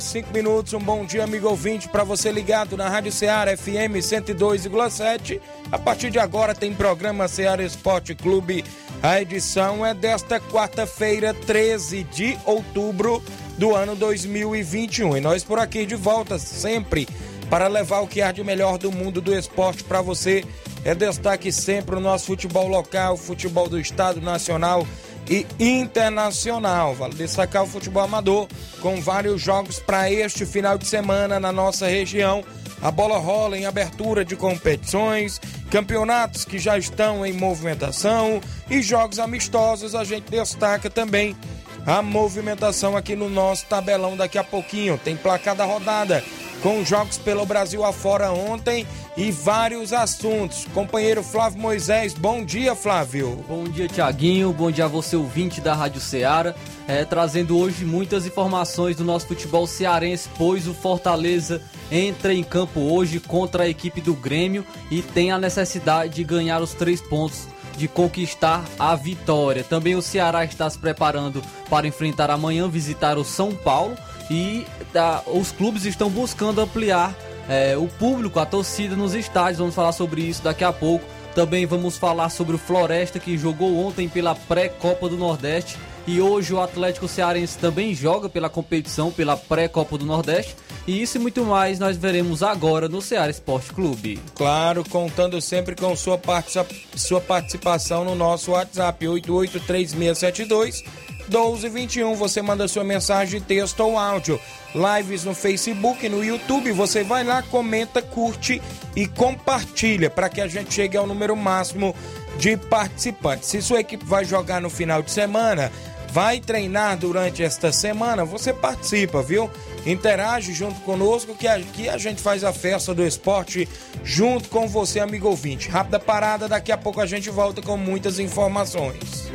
5 minutos. Um bom dia, amigo ouvinte, para você ligado na Rádio Ceará FM 102,7. A partir de agora tem programa Ceará Esporte Clube. A edição é desta quarta-feira, 13 de outubro do ano 2021. E nós por aqui de volta sempre para levar o que há de melhor do mundo do esporte para você. É destaque sempre o nosso futebol local, futebol do estado nacional e internacional. Vale destacar o futebol amador com vários jogos para este final de semana na nossa região. A bola rola em abertura de competições, campeonatos que já estão em movimentação e jogos amistosos. A gente destaca também a movimentação aqui no nosso tabelão daqui a pouquinho. Tem placar da rodada com jogos pelo Brasil afora ontem e vários assuntos. Companheiro Flávio Moisés, bom dia, Flávio. Bom dia, Tiaguinho. Bom dia a você, ouvinte da Rádio Ceará. É, trazendo hoje muitas informações do nosso futebol cearense, pois o Fortaleza entra em campo hoje contra a equipe do Grêmio e tem a necessidade de ganhar os três pontos de conquistar a vitória. Também o Ceará está se preparando para enfrentar amanhã, visitar o São Paulo e tá, os clubes estão buscando ampliar é, o público, a torcida nos estádios. Vamos falar sobre isso daqui a pouco. Também vamos falar sobre o Floresta que jogou ontem pela pré-Copa do Nordeste e hoje o Atlético Cearense também joga pela competição, pela pré-Copa do Nordeste. E isso e muito mais nós veremos agora no Ceará Esporte Clube. Claro, contando sempre com sua, sua participação no nosso WhatsApp 883672 1221. Você manda sua mensagem, texto ou áudio. Lives no Facebook, no YouTube. Você vai lá, comenta, curte e compartilha para que a gente chegue ao número máximo de participantes. Se sua equipe vai jogar no final de semana, vai treinar durante esta semana, você participa, viu? Interage junto conosco que aqui a gente faz a festa do esporte junto com você, amigo ouvinte. Rápida parada, daqui a pouco a gente volta com muitas informações.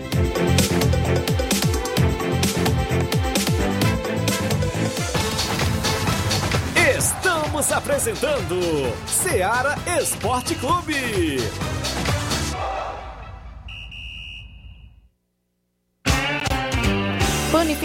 Estamos apresentando Seara Esporte Clube.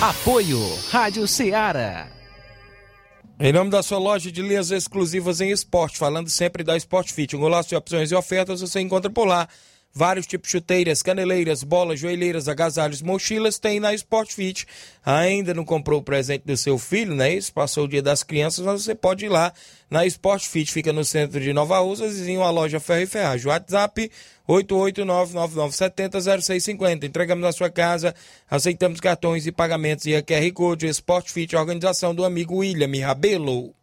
Apoio Rádio Ceará. Em nome da sua loja de linhas exclusivas em esporte, falando sempre da Sport Fit, um golaço de opções e ofertas você encontra por lá. Vários tipos de chuteiras, caneleiras, bolas, joelheiras, agasalhos, mochilas, tem na Sport Fit. Ainda não comprou o presente do seu filho, né? Isso passou o dia das crianças, mas você pode ir lá na Sport Fit, fica no centro de Nova Rússia, vizinho à loja Ferro e Ferragem. WhatsApp 889-9970-0650. Entregamos na sua casa, aceitamos cartões e pagamentos e a QR Code Sport Fit, organização do amigo William Rabelo.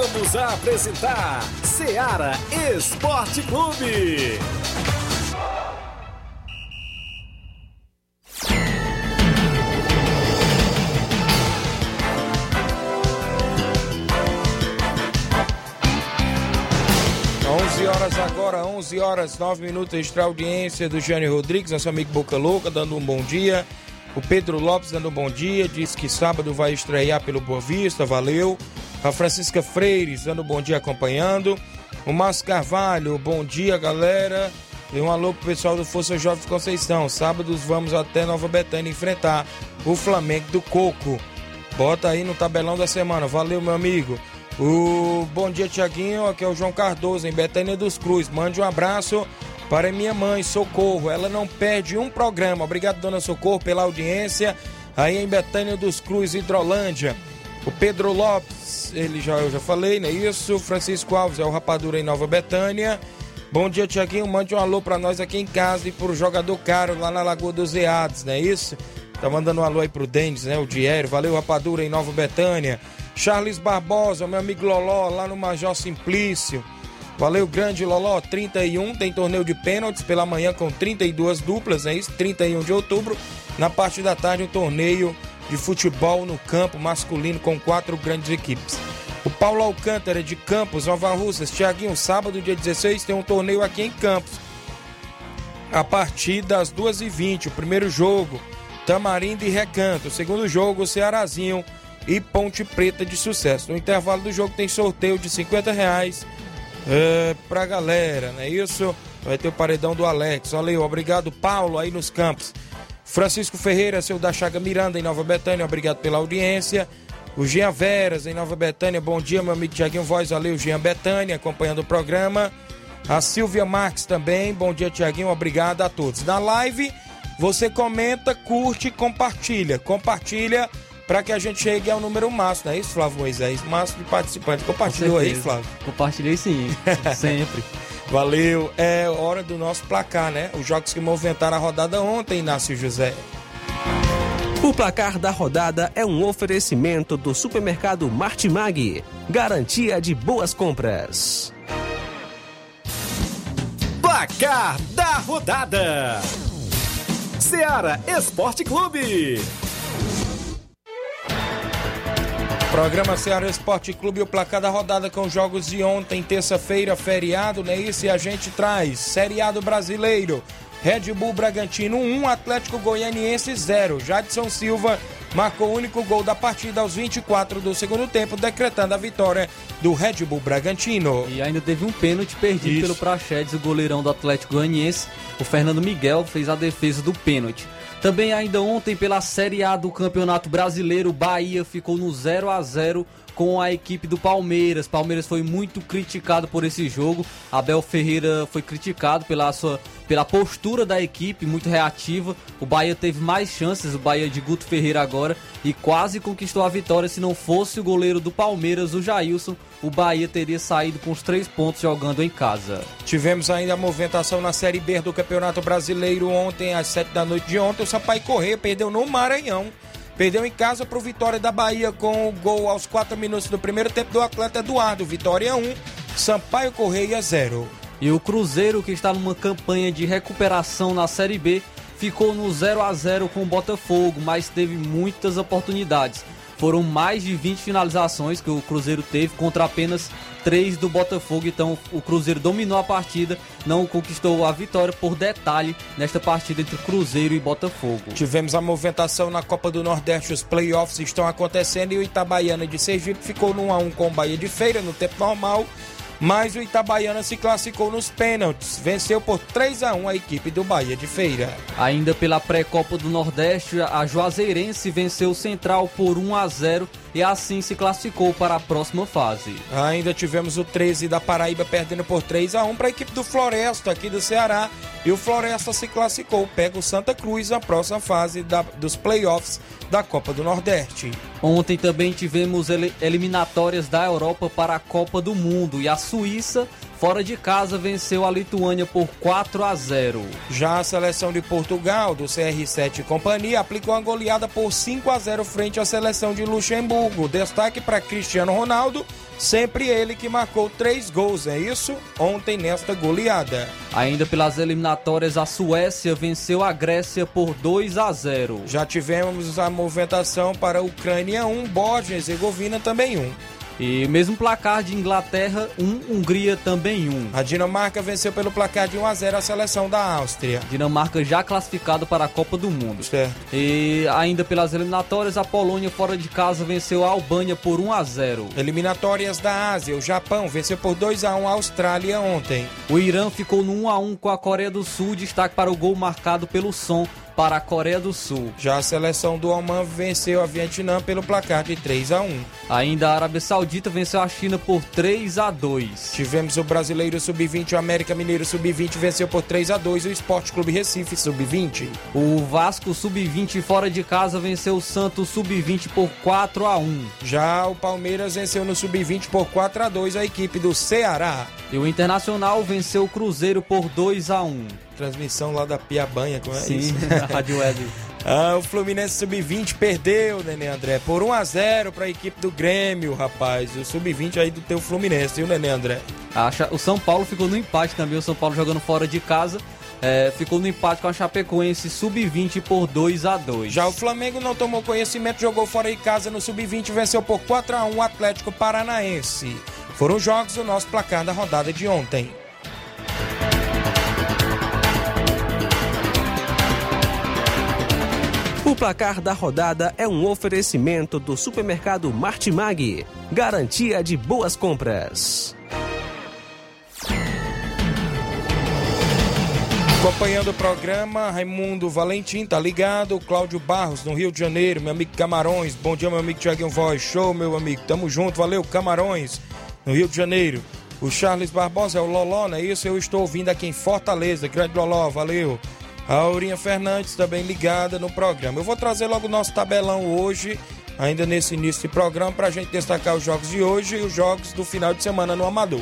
Voltamos a apresentar Seara Esporte Clube. 11 horas agora, 11 horas 9 minutos, extra audiência do Jânio Rodrigues, nosso amigo Boca Louca, dando um bom dia. O Pedro Lopes dando um bom dia, diz que sábado vai estrear pelo Boa Vista, valeu. A Francisca Freires dando bom dia acompanhando. O Márcio Carvalho, bom dia galera. E um alô pro pessoal do Força Jovem Conceição. Sábados vamos até Nova Betânia enfrentar o Flamengo do Coco. Bota aí no tabelão da semana. Valeu, meu amigo. O bom dia, Tiaguinho. Aqui é o João Cardoso, em Betânia dos Cruz. Mande um abraço para minha mãe, Socorro. Ela não perde um programa. Obrigado, dona Socorro, pela audiência. Aí em Betânia dos Cruz, Hidrolândia. O Pedro Lopes, ele já eu já falei, não é isso? Francisco Alves é o Rapadura em Nova Betânia. Bom dia, Tiaguinho. Mande um alô para nós aqui em casa e pro jogador caro lá na Lagoa dos Eados, não é isso? Tá mandando um alô aí pro Denis, né? O Diério. Valeu, Rapadura em Nova Betânia. Charles Barbosa, meu amigo Loló, lá no Major Simplício. Valeu, grande Loló. 31 tem torneio de pênaltis pela manhã com 32 duplas, é isso? 31 de outubro. Na parte da tarde, um torneio de futebol no campo masculino com quatro grandes equipes. O Paulo Alcântara de Campos, Nova Russas, Tiaguinho, sábado, dia 16, tem um torneio aqui em Campos. A partir das 2h20, o primeiro jogo, Tamarindo e Recanto. O segundo jogo, Cearazinho e Ponte Preta de Sucesso. No intervalo do jogo tem sorteio de 50 reais é, pra galera, não é isso? Vai ter o paredão do Alex. Valeu, obrigado, Paulo, aí nos campos. Francisco Ferreira, seu da Chaga Miranda, em Nova Betânia, obrigado pela audiência. O Jean Veras, em Nova Betânia, bom dia, meu amigo Tiaguinho Voz, valeu, Jean Betânia, acompanhando o programa. A Silvia Marques também, bom dia, Tiaguinho, obrigado a todos. Na live, você comenta, curte e compartilha. Compartilha para que a gente chegue ao número máximo, não é isso, Flávio Moisés? Máximo de participantes. Compartilhou aí, Flávio? Compartilhei sim, sempre. Valeu. É hora do nosso placar, né? Os jogos que movimentaram a rodada ontem, Inácio José. O placar da rodada é um oferecimento do supermercado Martimag. Garantia de boas compras. Placar da rodada: Seara Esporte Clube. Programa Ceará Esporte Clube, o placar da rodada com jogos de ontem, terça-feira, feriado, né? Isso e a gente traz seriado brasileiro. Red Bull Bragantino 1, Atlético Goianiense 0. Jadson Silva marcou o único gol da partida aos 24 do segundo tempo, decretando a vitória do Red Bull Bragantino. E ainda teve um pênalti perdido Isso. pelo Praxedes, o goleirão do Atlético Goianiense. O Fernando Miguel fez a defesa do pênalti. Também ainda ontem pela Série A do Campeonato Brasileiro, Bahia ficou no 0 a 0 com a equipe do Palmeiras. Palmeiras foi muito criticado por esse jogo. Abel Ferreira foi criticado pela sua pela postura da equipe, muito reativa. O Bahia teve mais chances, o Bahia de Guto Ferreira agora, e quase conquistou a vitória. Se não fosse o goleiro do Palmeiras, o Jailson, o Bahia teria saído com os três pontos jogando em casa. Tivemos ainda a movimentação na Série B do Campeonato Brasileiro ontem, às 7 da noite de ontem. O Sampaio Correia perdeu no Maranhão. Perdeu em casa para o Vitória da Bahia com o gol aos 4 minutos do primeiro tempo do atleta Eduardo. Vitória 1, Sampaio Correia 0. E o Cruzeiro, que está numa campanha de recuperação na Série B, ficou no 0 a 0 com o Botafogo, mas teve muitas oportunidades. Foram mais de 20 finalizações que o Cruzeiro teve contra apenas 3 do Botafogo. Então o Cruzeiro dominou a partida, não conquistou a vitória por detalhe nesta partida entre Cruzeiro e Botafogo. Tivemos a movimentação na Copa do Nordeste, os playoffs estão acontecendo e o Itabaiana de Sergipe ficou no 1 a 1 com o Bahia de Feira no tempo normal. Mas o Itabaiana se classificou nos pênaltis. Venceu por 3 a 1 a equipe do Bahia de Feira. Ainda pela pré-copa do Nordeste, a Juazeirense venceu o Central por 1 a 0 e assim se classificou para a próxima fase. Ainda tivemos o 13 da Paraíba perdendo por 3 a 1 para a equipe do Floresta aqui do Ceará e o Floresta se classificou, pega o Santa Cruz na próxima fase da, dos playoffs da Copa do Nordeste. Ontem também tivemos eliminatórias da Europa para a Copa do Mundo e a Suíça Fora de casa venceu a Lituânia por 4 a 0. Já a seleção de Portugal, do CR7 e companhia, aplicou uma goleada por 5 a 0 frente à seleção de Luxemburgo. Destaque para Cristiano Ronaldo, sempre ele que marcou três gols, é isso? Ontem nesta goleada. Ainda pelas eliminatórias, a Suécia venceu a Grécia por 2 a 0. Já tivemos a movimentação para a Ucrânia 1, Bósnia e Herzegovina também 1. E mesmo placar de Inglaterra, 1, um, Hungria também 1. Um. A Dinamarca venceu pelo placar de 1 a 0 a seleção da Áustria. Dinamarca já classificado para a Copa do Mundo. Certo. E ainda pelas eliminatórias, a Polônia fora de casa venceu a Albânia por 1 a 0. Eliminatórias da Ásia, o Japão venceu por 2 a 1 a Austrália ontem. O Irã ficou no 1 a 1 com a Coreia do Sul, destaque para o gol marcado pelo som para a Coreia do Sul. Já a seleção do Oman venceu a Vietnã pelo placar de 3 a 1. Ainda a Arábia Saudita venceu a China por 3 a 2. Tivemos o Brasileiro Sub-20, o América Mineiro Sub-20 venceu por 3 a 2 o Esporte Clube Recife Sub-20. O Vasco Sub-20 fora de casa venceu o Santos Sub-20 por 4 a 1. Já o Palmeiras venceu no Sub-20 por 4 a 2 a equipe do Ceará. E o Internacional venceu o Cruzeiro por 2 a 1 transmissão lá da Piabanha, como é Sim, isso? Rádio Web. Ah, o Fluminense Sub-20 perdeu, Nenê André, por 1 a 0 para a equipe do Grêmio, rapaz. O Sub-20 aí do teu Fluminense, viu, Nenê André? Acha, o São Paulo ficou no empate também, o São Paulo jogando fora de casa. É, ficou no empate com a Chapecoense Sub-20 por 2 a 2 Já o Flamengo não tomou conhecimento, jogou fora de casa no Sub-20 venceu por 4 a 1 o Atlético Paranaense. Foram os jogos do nosso placar da rodada de ontem. O placar da rodada é um oferecimento do supermercado Martimag, garantia de boas compras. Acompanhando o programa, Raimundo Valentim, tá ligado? Cláudio Barros, no Rio de Janeiro, meu amigo Camarões. Bom dia, meu amigo Tiaguinho Voz. Show, meu amigo. Tamo junto, valeu, Camarões, no Rio de Janeiro. O Charles Barbosa é o Loló, não é isso? Eu estou ouvindo aqui em Fortaleza. Grande Loló, valeu. A Aurinha Fernandes também ligada no programa. Eu vou trazer logo o nosso tabelão hoje, ainda nesse início de programa, para a gente destacar os jogos de hoje e os jogos do final de semana no Amador.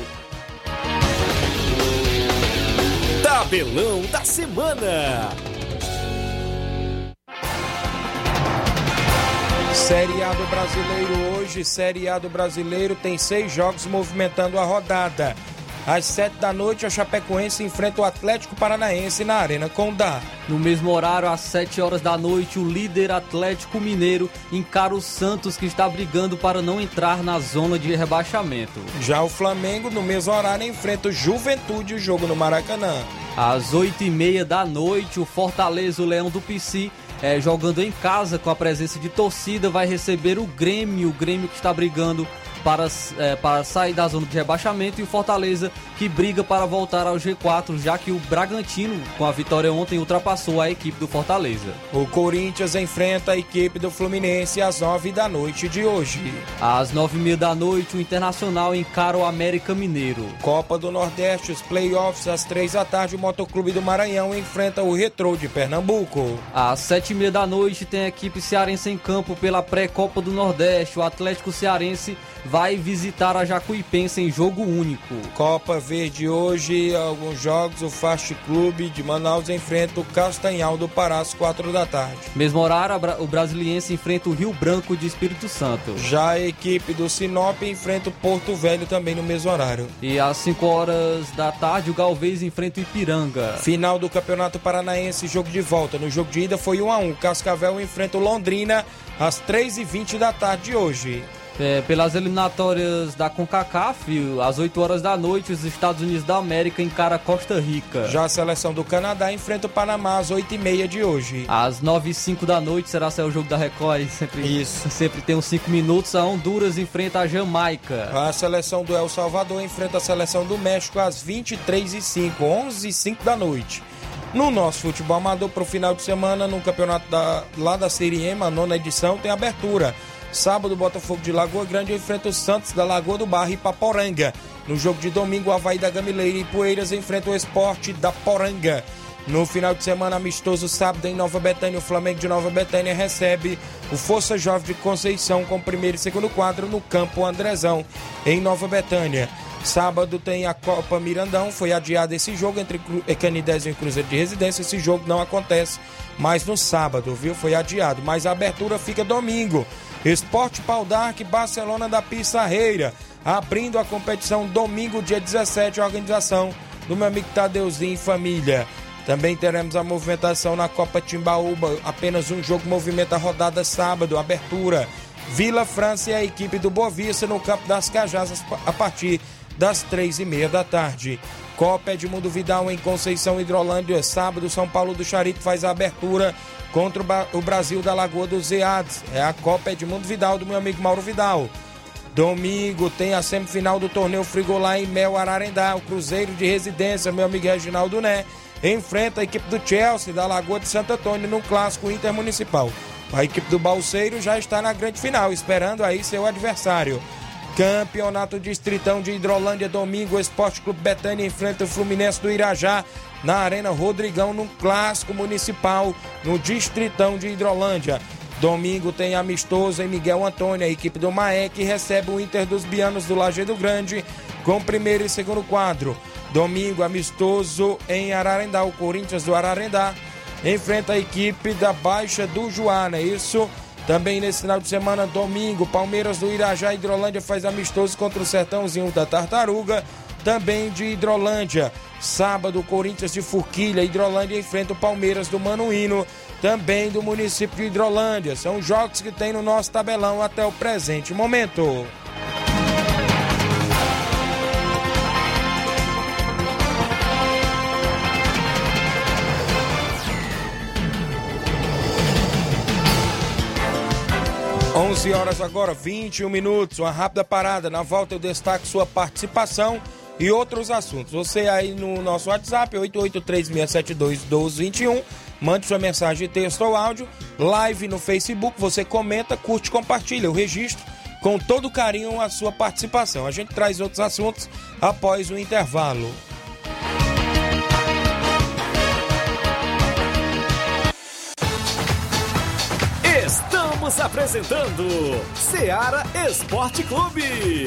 Tabelão da Semana. Série A do Brasileiro hoje, Série A do Brasileiro tem seis jogos movimentando a rodada. Às sete da noite, a Chapecoense enfrenta o Atlético Paranaense na Arena Condá. No mesmo horário, às sete horas da noite, o líder Atlético Mineiro encara o Santos, que está brigando para não entrar na zona de rebaixamento. Já o Flamengo, no mesmo horário, enfrenta o Juventude, o jogo no Maracanã. Às oito e meia da noite, o Fortaleza, o Leão do Pici, é, jogando em casa com a presença de torcida, vai receber o Grêmio, o Grêmio que está brigando para, é, para sair da zona de rebaixamento e o Fortaleza que briga para voltar ao G4, já que o Bragantino, com a vitória ontem, ultrapassou a equipe do Fortaleza. O Corinthians enfrenta a equipe do Fluminense às nove da noite de hoje. Às nove e meia da noite, o Internacional encara o América Mineiro. Copa do Nordeste, os playoffs às três da tarde, o Motoclube do Maranhão enfrenta o Retrô de Pernambuco. Às sete e meia da noite, tem a equipe cearense em campo pela pré-Copa do Nordeste. O Atlético Cearense vai visitar a Jacuipense em jogo único. Copa Verde hoje, alguns jogos, o Fast Clube de Manaus enfrenta o Castanhal do Pará às quatro da tarde. Mesmo horário, o Brasiliense enfrenta o Rio Branco de Espírito Santo. Já a equipe do Sinop enfrenta o Porto Velho também no mesmo horário. E às 5 horas da tarde, o Galvez enfrenta o Ipiranga. Final do Campeonato Paranaense, jogo de volta. No jogo de ida foi 1 a 1 Cascavel enfrenta o Londrina às 3h20 da tarde de hoje. É, pelas eliminatórias da CONCACAF, às 8 horas da noite, os Estados Unidos da América encara Costa Rica. Já a seleção do Canadá enfrenta o Panamá às 8h30 de hoje. Às 9 e 05 da noite será ser o jogo da Record. Sempre, Isso. Sempre tem uns 5 minutos. A Honduras enfrenta a Jamaica. A seleção do El Salvador enfrenta a seleção do México às 23h05, 11h05 da noite. No nosso futebol amador para o final de semana, no campeonato da, lá da Série M, a nona edição, tem abertura. Sábado, Botafogo de Lagoa Grande enfrenta o Santos da Lagoa do Barro e Paporanga. No jogo de domingo, o Havaí da Gamileira e Poeiras enfrenta o Esporte da Poranga. No final de semana amistoso, sábado em Nova Betânia, o Flamengo de Nova Betânia recebe o Força Jovem de Conceição com primeiro e segundo quadro no campo Andrezão, em Nova Betânia. Sábado tem a Copa Mirandão, foi adiado esse jogo entre Canidés e Cruzeiro de Residência. Esse jogo não acontece mais no sábado, viu? Foi adiado, mas a abertura fica domingo. Esporte Pau Dark, Barcelona da Pissarreira, abrindo a competição domingo, dia 17, a organização do meu amigo Tadeuzinho e família. Também teremos a movimentação na Copa Timbaúba, apenas um jogo movimenta a rodada sábado, abertura. Vila França e a equipe do Bovista no Campo das Cajazas a partir das três e meia da tarde. Copa Edmundo Vidal em Conceição Hidrolândia, sábado, São Paulo do Charito faz a abertura contra o Brasil da Lagoa dos Eados. É a Copa Edmundo Vidal do meu amigo Mauro Vidal. Domingo tem a semifinal do torneio Frigolá em Mel Ararendá. O Cruzeiro de Residência, meu amigo Reginaldo Né, enfrenta a equipe do Chelsea da Lagoa de Santo Antônio no clássico intermunicipal. A equipe do Balseiro já está na grande final, esperando aí seu adversário. Campeonato Distritão de Hidrolândia, domingo, o Esporte Clube Betânia enfrenta o Fluminense do Irajá na Arena Rodrigão, no clássico municipal, no Distritão de Hidrolândia. Domingo tem amistoso em Miguel Antônio, a equipe do que recebe o Inter dos Bianos do Lajeado Grande, com primeiro e segundo quadro. Domingo, amistoso em Ararendá, o Corinthians do Ararendá enfrenta a equipe da Baixa do Joá, é isso? Também nesse final de semana, domingo, Palmeiras do Irajá Hidrolândia faz amistoso contra o Sertãozinho da Tartaruga, também de Hidrolândia. Sábado, Corinthians de Furquilha, Hidrolândia enfrenta o Palmeiras do Manuíno, também do município de Hidrolândia. São jogos que tem no nosso tabelão até o presente momento. 11 horas agora, 21 minutos, uma rápida parada. Na volta eu destaco sua participação e outros assuntos. Você aí no nosso WhatsApp, 8836721221, mande sua mensagem de texto ou áudio, live no Facebook, você comenta, curte, compartilha o registro com todo carinho a sua participação. A gente traz outros assuntos após o intervalo. Estamos apresentando Seara Esporte Clube.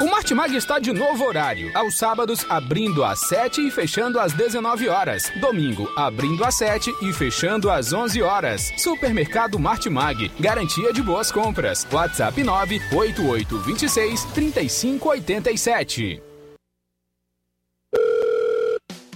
O Martimag está de novo horário. Aos sábados, abrindo às 7 e fechando às 19 horas. Domingo, abrindo às 7 e fechando às 11 horas. Supermercado Martimag. Garantia de boas compras. WhatsApp 98826 3587.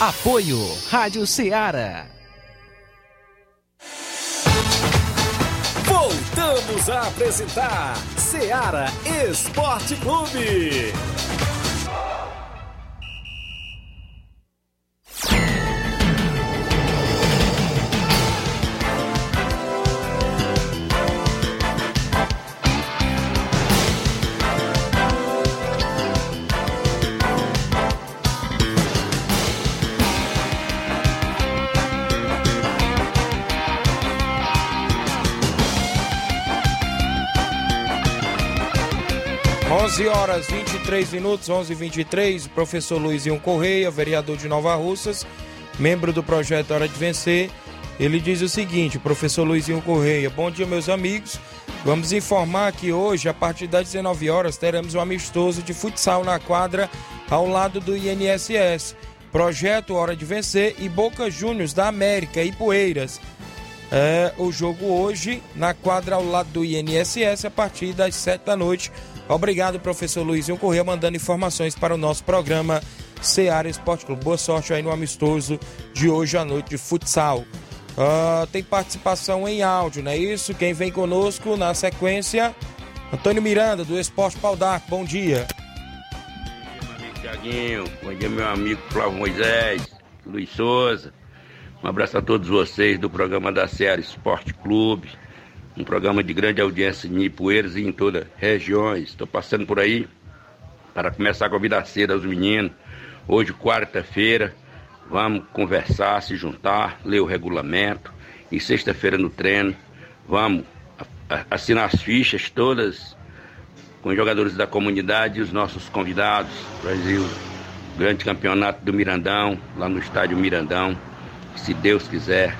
Apoio Rádio Ceará. Voltamos a apresentar Seara Esporte Clube. 11 horas 23 minutos, 11 e 23 o professor Luizinho Correia, vereador de Nova Russas, membro do projeto Hora de Vencer, Ele diz o seguinte, professor Luizinho Correia, bom dia meus amigos. Vamos informar que hoje, a partir das 19 horas, teremos um amistoso de futsal na quadra ao lado do INSS. Projeto Hora de Vencer e Boca Juniors da América e Poeiras. É, o jogo hoje na quadra ao lado do INSS a partir das 7 da noite. Obrigado, professor Luizinho Correia, mandando informações para o nosso programa Seara Esporte Clube. Boa sorte aí no amistoso de hoje à noite de futsal. Uh, tem participação em áudio, não é isso? Quem vem conosco na sequência, Antônio Miranda, do Esporte Pau d'Arco. Bom dia. Bom dia, Tiaguinho. Bom dia, meu amigo Flávio Moisés, Luiz Souza. Um abraço a todos vocês do programa da Seara Esporte Clube. Um programa de grande audiência em Ipueiras e em todas as regiões. Estou passando por aí para começar a convidar cedo aos meninos. Hoje, quarta-feira, vamos conversar, se juntar, ler o regulamento. E sexta-feira no treino, vamos assinar as fichas todas com os jogadores da comunidade e os nossos convidados. Brasil, grande campeonato do Mirandão, lá no estádio Mirandão. Se Deus quiser,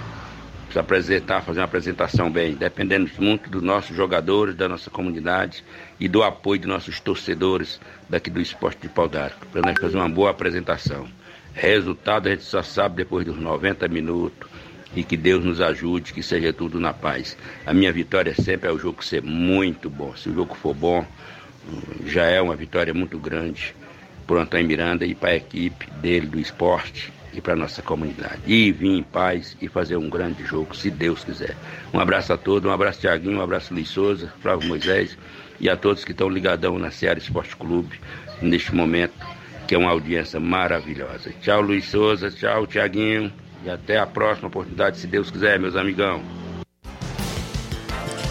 se apresentar, fazer uma apresentação bem. Dependendo muito dos nossos jogadores, da nossa comunidade e do apoio dos nossos torcedores daqui do Esporte de Pau d'Arco, para nós fazer uma boa apresentação. Resultado a gente só sabe depois dos 90 minutos. E que Deus nos ajude, que seja tudo na paz. A minha vitória sempre é o jogo ser muito bom. Se o jogo for bom, já é uma vitória muito grande para o Antônio Miranda e para a equipe dele do esporte e para nossa comunidade. E vir em paz e fazer um grande jogo, se Deus quiser. Um abraço a todos, um abraço Tiaguinho, um abraço Luiz Souza, Flávio Moisés e a todos que estão ligadão na Seara Esporte Clube neste momento que é uma audiência maravilhosa. Tchau, Luiz Souza, tchau, Tiaguinho, e até a próxima oportunidade, se Deus quiser, meus amigão.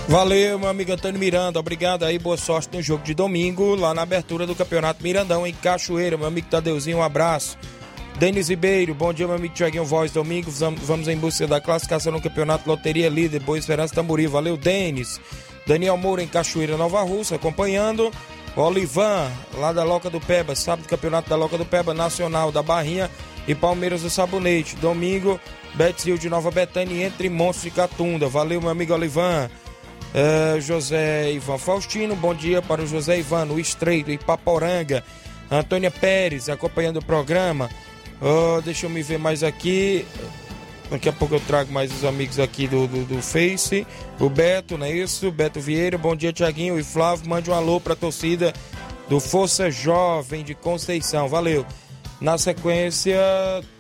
Valeu, meu amigo Antônio Miranda. Obrigado aí, boa sorte no jogo de domingo, lá na abertura do Campeonato Mirandão, em Cachoeira. Meu amigo Tadeuzinho, um abraço. Denis Ribeiro, bom dia, meu amigo Tiaguinho Voz. Domingo, vamos em busca da classificação no Campeonato Loteria Líder, Boa Esperança Tamburi. Valeu, Denis. Daniel Moura, em Cachoeira, Nova Russa, acompanhando. Olivan, lá da Loca do Peba, sábado Campeonato da Loca do Peba, Nacional da Barrinha e Palmeiras do Sabonete. Domingo, Betzil de Nova Betânia entre Monstros de Catunda. Valeu, meu amigo Olivan. É, José Ivan Faustino, bom dia para o José Ivan, no Estreito, Ipaporanga. Antônia Pérez, acompanhando o programa. Oh, deixa eu me ver mais aqui. Daqui a pouco eu trago mais os amigos aqui do, do, do Face. O Beto, não é isso? Beto Vieira, bom dia, Tiaguinho e Flávio. Mande um alô para a torcida do Força Jovem de Conceição. Valeu. Na sequência,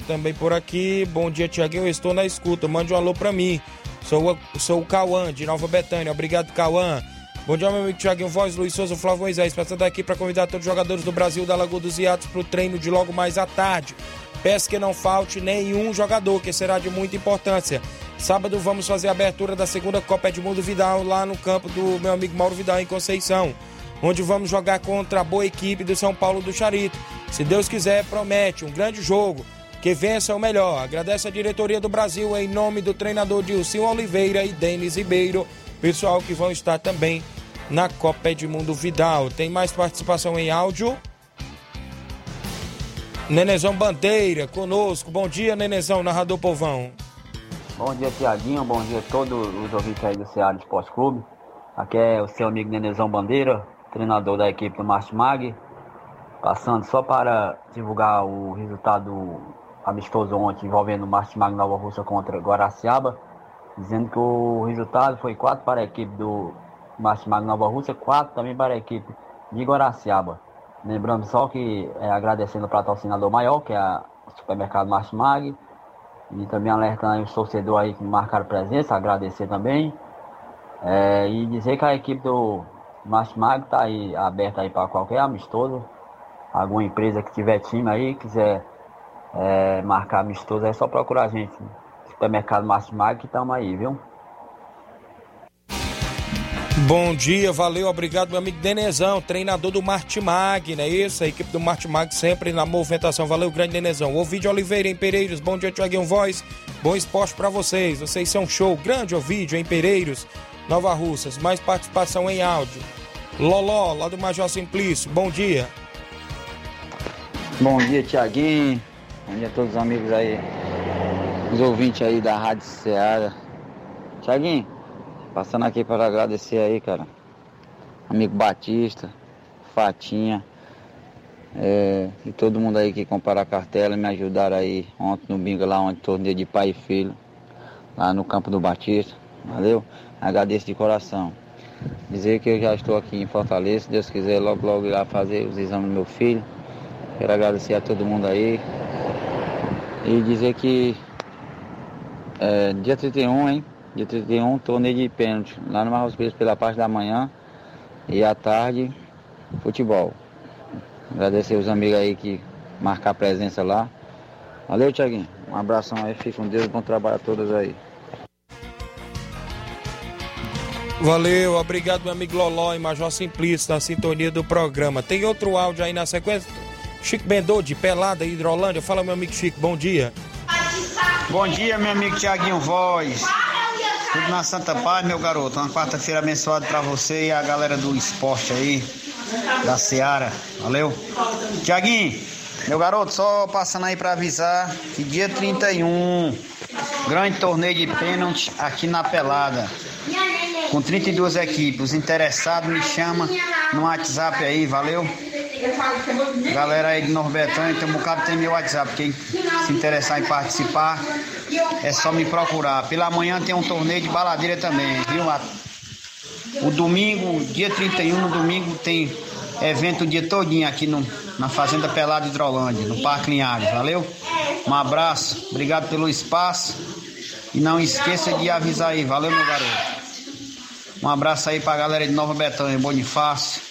também por aqui, bom dia, Tiaguinho. Estou na escuta. Mande um alô para mim. Sou, sou o Cauã, de Nova Betânia. Obrigado, Cauã. Bom dia, meu amigo Tiaguinho Voz, Luiz Souza, Flávio Moisés. Passando aqui para convidar todos os jogadores do Brasil da Lagoa dos Iatos para o treino de logo mais à tarde. Peço que não falte nenhum jogador, que será de muita importância. Sábado vamos fazer a abertura da segunda Copa Edmundo Vidal lá no campo do meu amigo Mauro Vidal em Conceição, onde vamos jogar contra a boa equipe do São Paulo do Charito. Se Deus quiser, promete um grande jogo. Que vença o melhor. Agradece a diretoria do Brasil em nome do treinador Dilson Oliveira e Denis Ribeiro, pessoal que vão estar também na Copa Edmundo Vidal. Tem mais participação em áudio? Nenezão Bandeira conosco. Bom dia, Nenezão, narrador povão. Bom dia, Tiaguinho. Bom dia a todos os ouvintes aí do Ceará Esporte Clube. Aqui é o seu amigo Nenezão Bandeira, treinador da equipe do Martimag. Passando só para divulgar o resultado amistoso ontem envolvendo o Martimag Nova Rússia contra Guaraciaba. Dizendo que o resultado foi 4 para a equipe do Martimag Nova Rússia, 4 também para a equipe de Guaraciaba. Lembrando só que é, agradecendo o patrocinador maior, que é a, supermercado Martimag. E também alertando os torcedores aí que marcaram presença, agradecer também. É, e dizer que a equipe do Martimag está aí aberta aí para qualquer amistoso. Alguma empresa que tiver time aí, quiser é, marcar amistoso, é só procurar a gente. Supermercado Martimag que estamos aí, viu? Bom dia, valeu, obrigado, meu amigo Denezão, treinador do Martimag, não é isso? A equipe do Martimag sempre na movimentação. Valeu, grande Denezão. Ovidio Oliveira em Pereiros, bom dia, Tiaguinho Voz. Bom esporte para vocês. Vocês são show. Grande Ovidio em Pereiros, Nova Russas. Mais participação em áudio. Loló, lá do Major Simplício, bom dia. Bom dia, Tiaguinho. Bom dia a todos os amigos aí os ouvintes aí da Rádio Ceará. Tiaguinho, passando aqui para agradecer aí, cara. Amigo Batista, Fatinha, é, e todo mundo aí que compraram a cartela me ajudaram aí ontem no bingo lá onde torneio de pai e filho, lá no campo do Batista. Valeu? Agradeço de coração. Dizer que eu já estou aqui em Fortaleza, se Deus quiser, logo logo lá fazer os exames do meu filho. Quero agradecer a todo mundo aí. E dizer que é, dia 31, hein? Dia 31, torneio de pênalti, lá no Marcos Pires pela parte da manhã e à tarde, futebol. Agradecer os amigos aí que marcar a presença lá. Valeu, Tiaguinho. Um abração aí, fique com Deus, bom trabalho a todos aí. Valeu, obrigado meu amigo Loló e Major Simplício na sintonia do programa. Tem outro áudio aí na sequência? Chico Bendô de Pelada, Hidrolândia. Fala meu amigo Chico, bom dia. Bom dia, meu amigo Tiaguinho Voz. Tudo na Santa Paz, meu garoto. Uma quarta-feira abençoada para você e a galera do esporte aí, da Seara. Valeu? Tiaguinho, meu garoto, só passando aí para avisar que dia 31, grande torneio de pênalti aqui na Pelada com 32 equipes. Os interessados me chama no WhatsApp aí, valeu? Galera aí de Norbetânia, tem um bocado tem meu WhatsApp. Quem se interessar em participar, é só me procurar. Pela manhã tem um torneio de baladeira também, viu? O domingo, dia 31, no domingo, tem evento o dia todinho aqui no, na Fazenda Pelada Hidrolândia, no Parque Linhares, valeu? Um abraço, obrigado pelo espaço. E não esqueça de avisar aí, valeu meu garoto. Um abraço aí pra galera de Nova Betânia, Bonifácio.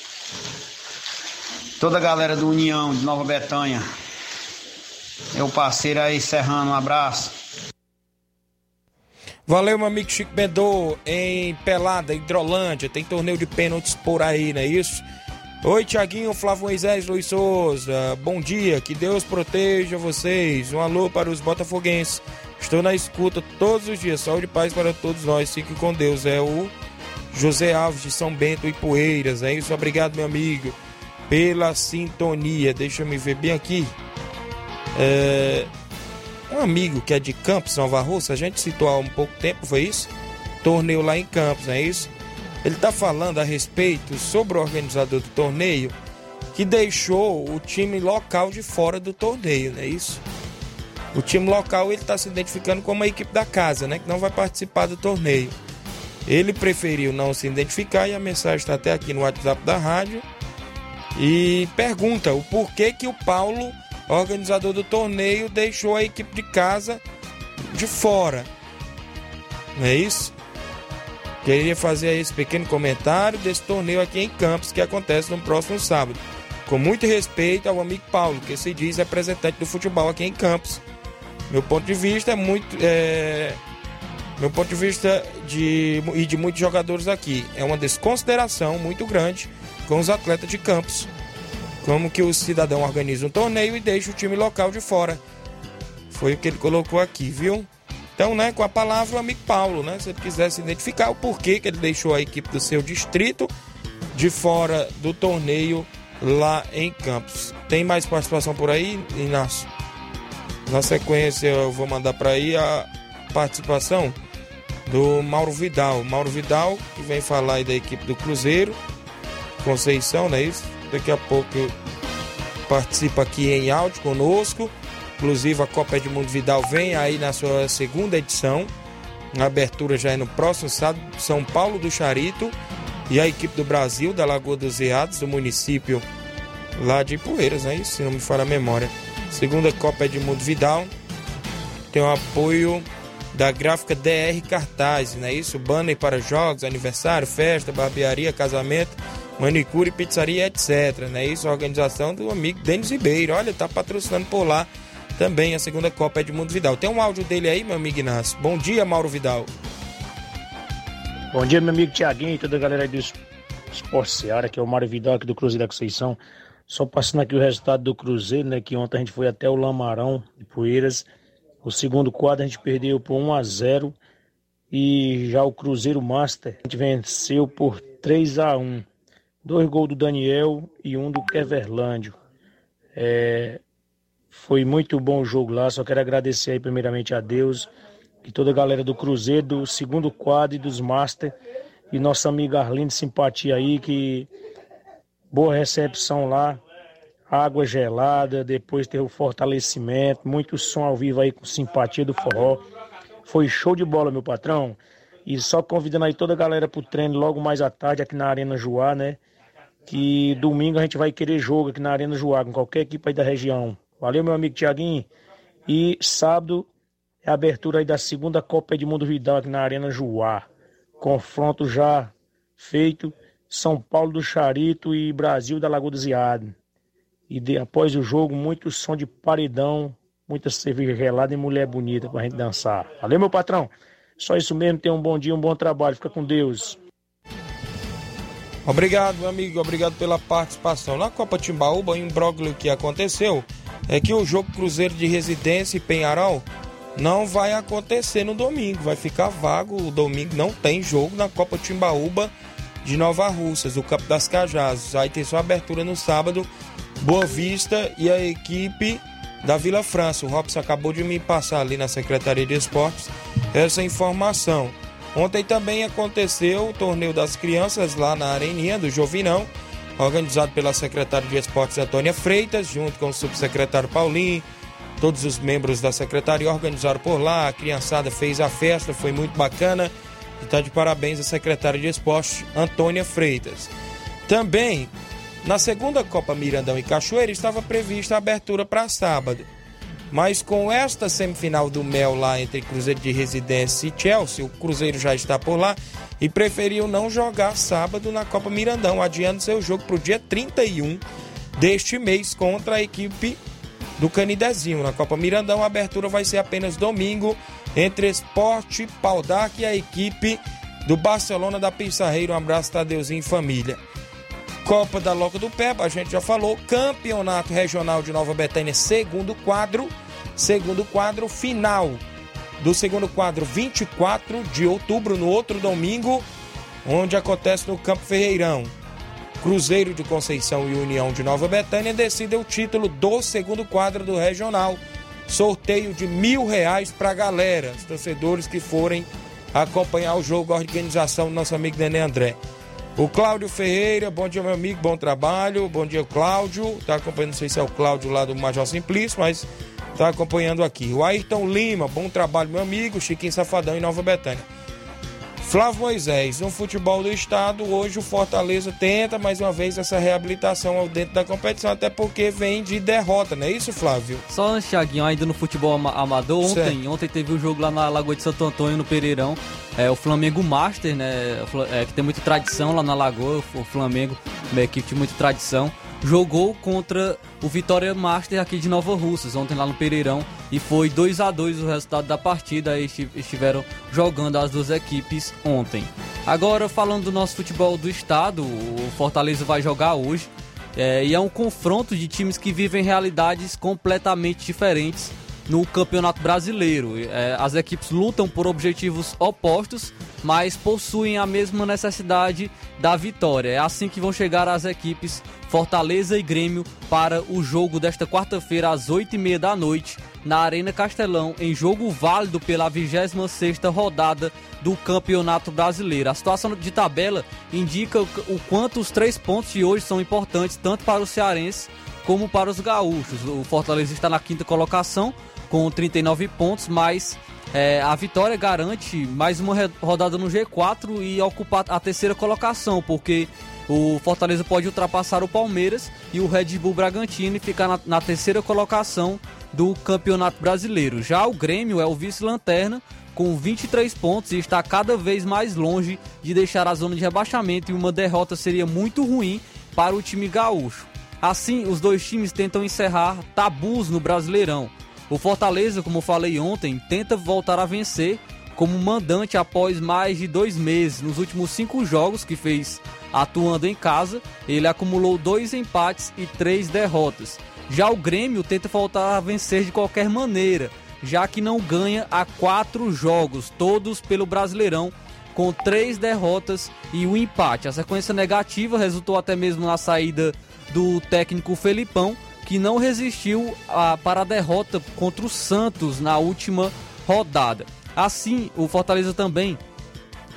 Toda a galera do União de Nova Betânia. Meu parceiro aí, Serrano, um abraço. Valeu, meu amigo Chico Bendô, em Pelada, Hidrolândia. Tem torneio de pênaltis por aí, não é isso? Oi, Tiaguinho, Flávio Moisés, Luiz Souza. Bom dia, que Deus proteja vocês. Um alô para os botafoguenses. Estou na escuta todos os dias. Saúde e paz para todos nós. Fique com Deus. É o José Alves de São Bento e Poeiras. É isso, obrigado, meu amigo, pela sintonia. Deixa eu me ver bem aqui. É... Um amigo que é de Campos, Nova Rússia, a gente citou há um pouco tempo, foi isso? Torneio lá em Campos, não é isso? Ele está falando a respeito sobre o organizador do torneio que deixou o time local de fora do torneio, não é isso? O time local ele está se identificando como a equipe da casa, né? Que não vai participar do torneio. Ele preferiu não se identificar e a mensagem está até aqui no WhatsApp da rádio. E pergunta o porquê que o Paulo, organizador do torneio, deixou a equipe de casa de fora. Não é isso? Queria fazer esse pequeno comentário desse torneio aqui em Campos que acontece no próximo sábado. Com muito respeito ao amigo Paulo, que se diz representante do futebol aqui em Campos. Meu ponto de vista é muito. É meu ponto de vista de, e de muitos jogadores aqui, é uma desconsideração muito grande com os atletas de campos. Como que o cidadão organiza um torneio e deixa o time local de fora. Foi o que ele colocou aqui, viu? Então, né, com a palavra o amigo Paulo, né? Se ele quiser se identificar o porquê que ele deixou a equipe do seu distrito de fora do torneio lá em Campos. Tem mais participação por aí, Inácio? Na sequência eu vou mandar para aí a participação do Mauro Vidal. Mauro Vidal, que vem falar aí da equipe do Cruzeiro, Conceição, não é isso? Daqui a pouco participa aqui em áudio conosco. Inclusive a Copa Edmundo Vidal vem aí na sua segunda edição. A abertura já é no próximo sábado, São Paulo do Charito e a equipe do Brasil, da Lagoa dos Eados, do município lá de Poeiras, é isso? Se não me falha a memória. Segunda Copa Edmundo Vidal. Tem o apoio da gráfica DR Cartaz, não é isso? Banner para jogos, aniversário, festa, barbearia, casamento, manicure, pizzaria, etc. Não é isso? A organização do amigo Denis Ribeiro. Olha, tá patrocinando por lá também a segunda Copa Edmundo Vidal. Tem um áudio dele aí, meu amigo Inácio. Bom dia, Mauro Vidal. Bom dia, meu amigo Tiaguinho e toda a galera aí do Esporte Seara, que é o Mário Vidal aqui do Cruzeiro da Conceição. Só passando aqui o resultado do Cruzeiro, né? Que ontem a gente foi até o Lamarão de Poeiras o segundo quadro a gente perdeu por 1 a 0 e já o Cruzeiro Master a gente venceu por 3 a 1. Dois gols do Daniel e um do Keverlândio. É, Foi muito bom o jogo lá. Só quero agradecer aí primeiramente a Deus e toda a galera do Cruzeiro, do segundo quadro e dos Master. E nossa amiga Arlindo Simpatia aí, que boa recepção lá. Água gelada, depois teve o fortalecimento, muito som ao vivo aí com simpatia do forró. Foi show de bola, meu patrão. E só convidando aí toda a galera pro treino logo mais à tarde aqui na Arena Joá, né? Que domingo a gente vai querer jogo aqui na Arena Joá, com qualquer equipe aí da região. Valeu, meu amigo Tiaguinho. E sábado é a abertura aí da segunda Copa Edmundo Vidal aqui na Arena Joá. Confronto já feito. São Paulo do Charito e Brasil da Lagoa do Ziado. E de, após o jogo, muito som de paredão, muita cerveja gelada e mulher bonita pra gente dançar. Valeu, meu patrão. Só isso mesmo, tenha um bom dia, um bom trabalho. Fica com Deus. Obrigado, meu amigo. Obrigado pela participação. Na Copa Timbaúba, o imbróglio que aconteceu é que o jogo Cruzeiro de Residência e Penharol não vai acontecer no domingo. Vai ficar vago. O domingo não tem jogo na Copa Timbaúba de Nova Russas, o Campo das Cajazes. Aí tem sua abertura no sábado. Boa Vista e a equipe da Vila França. O Robson acabou de me passar ali na Secretaria de Esportes essa informação. Ontem também aconteceu o torneio das crianças lá na Areninha do Jovinão, organizado pela secretária de Esportes Antônia Freitas, junto com o subsecretário Paulinho. Todos os membros da secretaria organizaram por lá, a criançada fez a festa, foi muito bacana. Está de parabéns a secretária de Esportes Antônia Freitas. Também, na segunda Copa Mirandão e Cachoeira, estava prevista a abertura para sábado. Mas com esta semifinal do Mel lá entre Cruzeiro de Residência e Chelsea, o Cruzeiro já está por lá e preferiu não jogar sábado na Copa Mirandão, adiando seu jogo para o dia 31 deste mês contra a equipe do Canidezinho. Na Copa Mirandão, a abertura vai ser apenas domingo entre Esporte Paudac e a equipe do Barcelona da Pissarreira. Um abraço, Tadeuzinho e família. Copa da Loca do Peba, a gente já falou. Campeonato Regional de Nova Betânia, segundo quadro. Segundo quadro, final do segundo quadro, 24 de outubro, no outro domingo, onde acontece no Campo Ferreirão. Cruzeiro de Conceição e União de Nova Betânia decidem o título do segundo quadro do Regional. Sorteio de mil reais para a galera, os torcedores que forem acompanhar o jogo, a organização do nosso amigo Nenê André. O Cláudio Ferreira, bom dia, meu amigo, bom trabalho. Bom dia, Cláudio. Tá acompanhando, não sei se é o Cláudio lá do Major Simplício, mas tá acompanhando aqui. O Ayrton Lima, bom trabalho, meu amigo. Chiquinho Safadão em Nova Betânia. Flávio Moisés, no futebol do estado, hoje o Fortaleza tenta mais uma vez essa reabilitação dentro da competição, até porque vem de derrota, não é isso, Flávio? Só antes, Thiaguinho, ainda no futebol amador, ontem, ontem teve o um jogo lá na Lagoa de Santo Antônio, no Pereirão, é, o Flamengo Master, né, é, que tem muita tradição lá na Lagoa, o Flamengo, uma equipe de muita tradição, jogou contra o Vitória Master aqui de Nova Russas, ontem lá no Pereirão, e foi 2 a 2 o resultado da partida, estiveram jogando as duas equipes ontem. Agora, falando do nosso futebol do estado, o Fortaleza vai jogar hoje, é, e é um confronto de times que vivem realidades completamente diferentes no Campeonato Brasileiro. É, as equipes lutam por objetivos opostos, mas possuem a mesma necessidade da vitória. É assim que vão chegar as equipes Fortaleza e Grêmio para o jogo desta quarta-feira às 8h30 da noite na Arena Castelão, em jogo válido pela 26ª rodada do Campeonato Brasileiro. A situação de tabela indica o quanto os três pontos de hoje são importantes tanto para o cearense como para os gaúchos. O Fortaleza está na quinta colocação com 39 pontos, mas é, a vitória garante mais uma rodada no G4 e ocupar a terceira colocação, porque o Fortaleza pode ultrapassar o Palmeiras e o Red Bull Bragantino e ficar na, na terceira colocação do Campeonato Brasileiro. Já o Grêmio é o vice-lanterna com 23 pontos e está cada vez mais longe de deixar a zona de rebaixamento e uma derrota seria muito ruim para o time gaúcho. Assim, os dois times tentam encerrar tabus no Brasileirão. O Fortaleza, como falei ontem, tenta voltar a vencer como mandante após mais de dois meses. Nos últimos cinco jogos que fez Atuando em casa, ele acumulou dois empates e três derrotas. Já o Grêmio tenta voltar a vencer de qualquer maneira, já que não ganha há quatro jogos, todos pelo Brasileirão, com três derrotas e um empate. A sequência negativa resultou até mesmo na saída do técnico Felipão, que não resistiu a, para a derrota contra o Santos na última rodada. Assim, o Fortaleza também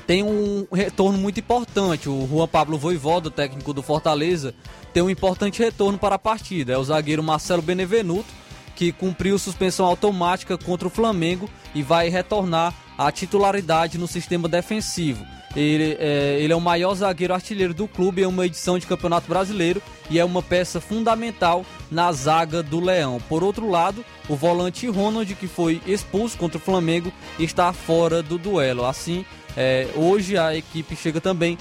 tem um retorno muito importante. O Juan Pablo Voivoda, técnico do Fortaleza, tem um importante retorno para a partida. É o zagueiro Marcelo Benevenuto, que cumpriu suspensão automática contra o Flamengo e vai retornar à titularidade no sistema defensivo. Ele é, ele é o maior zagueiro artilheiro do clube em uma edição de Campeonato Brasileiro e é uma peça fundamental na zaga do Leão. Por outro lado, o volante Ronald, que foi expulso contra o Flamengo, está fora do duelo. Assim, é, hoje a equipe chega também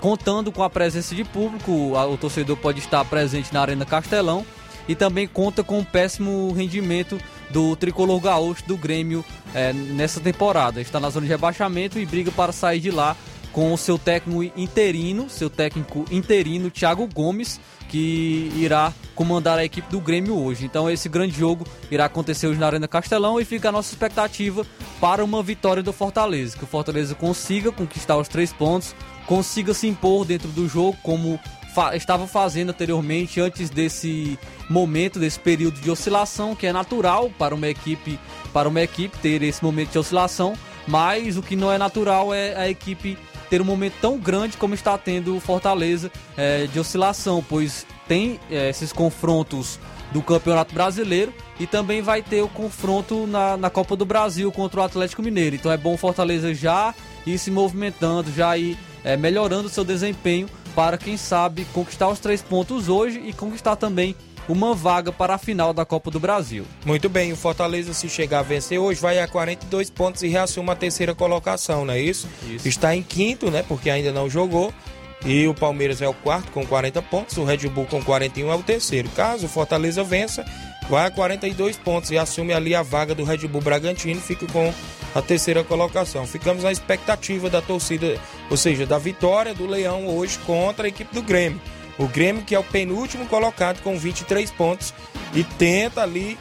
contando com a presença de público, o torcedor pode estar presente na Arena Castelão e também conta com um péssimo rendimento do tricolor gaúcho do Grêmio é, nessa temporada. Está na zona de rebaixamento e briga para sair de lá com o seu técnico interino, seu técnico interino Thiago Gomes, que irá comandar a equipe do Grêmio hoje. Então esse grande jogo irá acontecer hoje na Arena Castelão e fica a nossa expectativa para uma vitória do Fortaleza, que o Fortaleza consiga conquistar os três pontos, consiga se impor dentro do jogo como fa estava fazendo anteriormente antes desse momento, desse período de oscilação que é natural para uma equipe, para uma equipe ter esse momento de oscilação, mas o que não é natural é a equipe ter um momento tão grande como está tendo o Fortaleza é, de oscilação, pois tem é, esses confrontos do Campeonato Brasileiro e também vai ter o confronto na, na Copa do Brasil contra o Atlético Mineiro. Então é bom o Fortaleza já ir se movimentando, já ir é, melhorando o seu desempenho para, quem sabe, conquistar os três pontos hoje e conquistar também uma vaga para a final da Copa do Brasil. Muito bem, o Fortaleza, se chegar a vencer hoje, vai a 42 pontos e reassume a terceira colocação, não é isso? isso? Está em quinto, né? Porque ainda não jogou. E o Palmeiras é o quarto com 40 pontos, o Red Bull com 41 é o terceiro. Caso o Fortaleza vença, vai a 42 pontos e assume ali a vaga do Red Bull Bragantino, fica com a terceira colocação. Ficamos na expectativa da torcida, ou seja, da vitória do Leão hoje contra a equipe do Grêmio. O Grêmio, que é o penúltimo colocado com 23 pontos e tenta ali,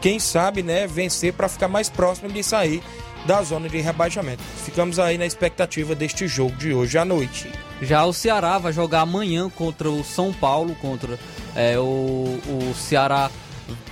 quem sabe, né, vencer para ficar mais próximo de sair da zona de rebaixamento. Ficamos aí na expectativa deste jogo de hoje à noite. Já o Ceará vai jogar amanhã contra o São Paulo, contra é, o, o Ceará.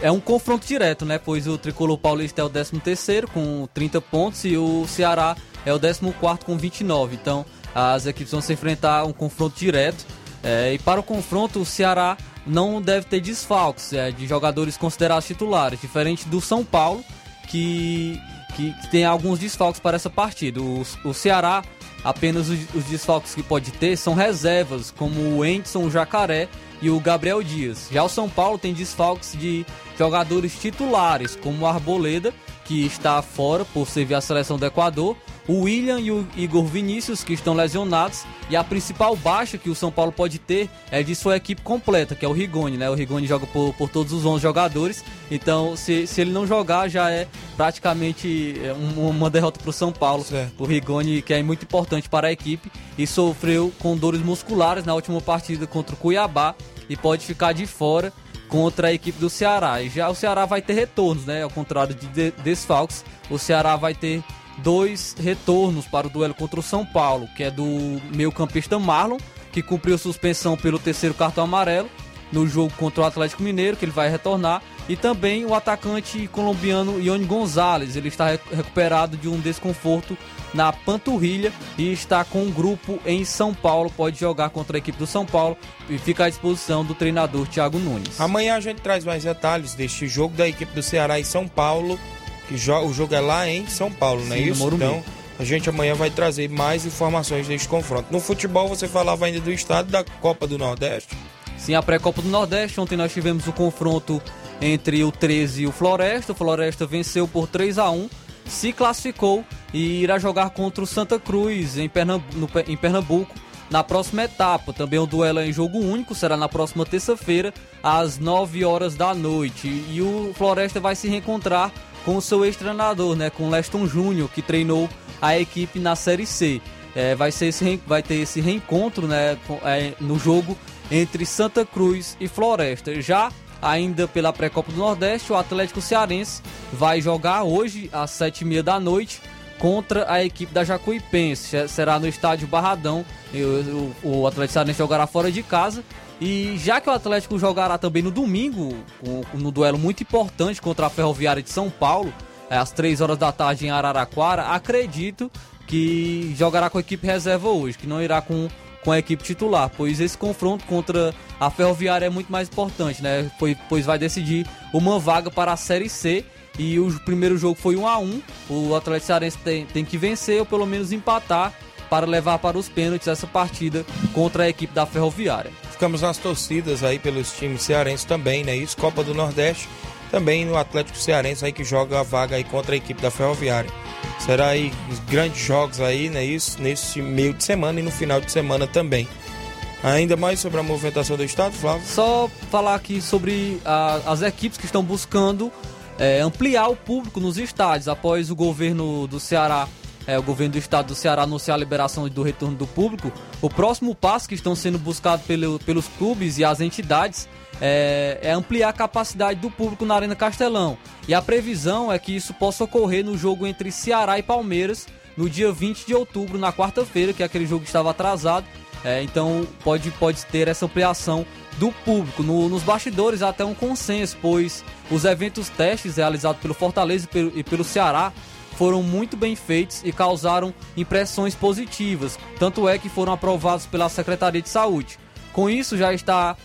É um confronto direto, né? Pois o Tricolor Paulista é o 13 terceiro com 30 pontos e o Ceará é o 14 quarto com 29. Então as equipes vão se enfrentar um confronto direto. É, e para o confronto, o Ceará não deve ter desfalques é, de jogadores considerados titulares, diferente do São Paulo, que, que, tem alguns desfalques para essa partida. O, o Ceará, apenas os, os, desfalques que pode ter são reservas, como o Enson, o Jacaré e o Gabriel Dias. Já o São Paulo tem desfalques de jogadores titulares, como o Arboleda, que está fora por servir a seleção do Equador, o William e o Igor Vinícius, que estão lesionados, e a principal baixa que o São Paulo pode ter é de sua equipe completa, que é o Rigoni, né? O Rigoni joga por, por todos os 11 jogadores, então se, se ele não jogar já é praticamente é, uma derrota para o São Paulo. Certo. O Rigoni, que é muito importante para a equipe, e sofreu com dores musculares na última partida contra o Cuiabá e pode ficar de fora contra a equipe do Ceará. E já o Ceará vai ter retornos, né? Ao contrário de desfalques, o Ceará vai ter dois retornos para o duelo contra o São Paulo, que é do meio-campista Marlon, que cumpriu suspensão pelo terceiro cartão amarelo no jogo contra o Atlético Mineiro, que ele vai retornar, e também o atacante colombiano Ione Gonzalez, ele está recuperado de um desconforto na panturrilha e está com um grupo em São Paulo, pode jogar contra a equipe do São Paulo e fica à disposição do treinador Thiago Nunes. Amanhã a gente traz mais detalhes deste jogo da equipe do Ceará e São Paulo que o jogo é lá em São Paulo, Sim, não é isso? Então, a gente amanhã vai trazer mais informações deste confronto. No futebol, você falava ainda do estado da Copa do Nordeste? Sim, a pré-Copa do Nordeste. Ontem nós tivemos o confronto entre o 13 e o Floresta. O Floresta venceu por 3 a 1 se classificou e irá jogar contra o Santa Cruz em Pernambuco, em Pernambuco na próxima etapa. Também o duelo é em jogo único, será na próxima terça-feira, às 9 horas da noite. E o Floresta vai se reencontrar com o seu ex-treinador, né, com Leston Júnior, que treinou a equipe na Série C. É, vai, ser esse, vai ter esse reencontro né, é, no jogo entre Santa Cruz e Floresta. Já ainda pela pré-copa do Nordeste, o Atlético Cearense vai jogar hoje às sete e meia da noite contra a equipe da Jacuipense. Será no estádio Barradão. O, o, o Atlético Cearense jogará fora de casa. E já que o Atlético jogará também no domingo, no duelo muito importante contra a Ferroviária de São Paulo, é, às 3 horas da tarde em Araraquara, acredito que jogará com a equipe reserva hoje, que não irá com, com a equipe titular, pois esse confronto contra a Ferroviária é muito mais importante, né? Pois, pois vai decidir uma vaga para a Série C e o primeiro jogo foi 1 a 1 O Atlético Cearense tem, tem que vencer ou pelo menos empatar para levar para os pênaltis essa partida contra a equipe da Ferroviária. Ficamos nas torcidas aí pelos times cearenses também, né? Isso, Copa do Nordeste, também no Atlético Cearense aí que joga a vaga aí contra a equipe da Ferroviária. Será aí grandes jogos aí, né? Isso, nesse meio de semana e no final de semana também. Ainda mais sobre a movimentação do estado, Flávio? Só falar aqui sobre a, as equipes que estão buscando é, ampliar o público nos estádios após o governo do Ceará é, o governo do estado do Ceará anunciar a liberação do retorno do público, o próximo passo que estão sendo buscados pelo, pelos clubes e as entidades é, é, ampliar a capacidade do público na Arena Castelão. E a previsão é que isso possa ocorrer no jogo entre Ceará e Palmeiras no dia 20 de outubro, na quarta-feira, que aquele jogo estava atrasado. É, então pode, pode ter essa ampliação do público. No, nos bastidores há até um consenso, pois os eventos testes realizados pelo Fortaleza e pelo, e pelo Ceará foram muito bem feitos e causaram impressões positivas, tanto é que foram aprovados pela Secretaria de Saúde. Com isso, já está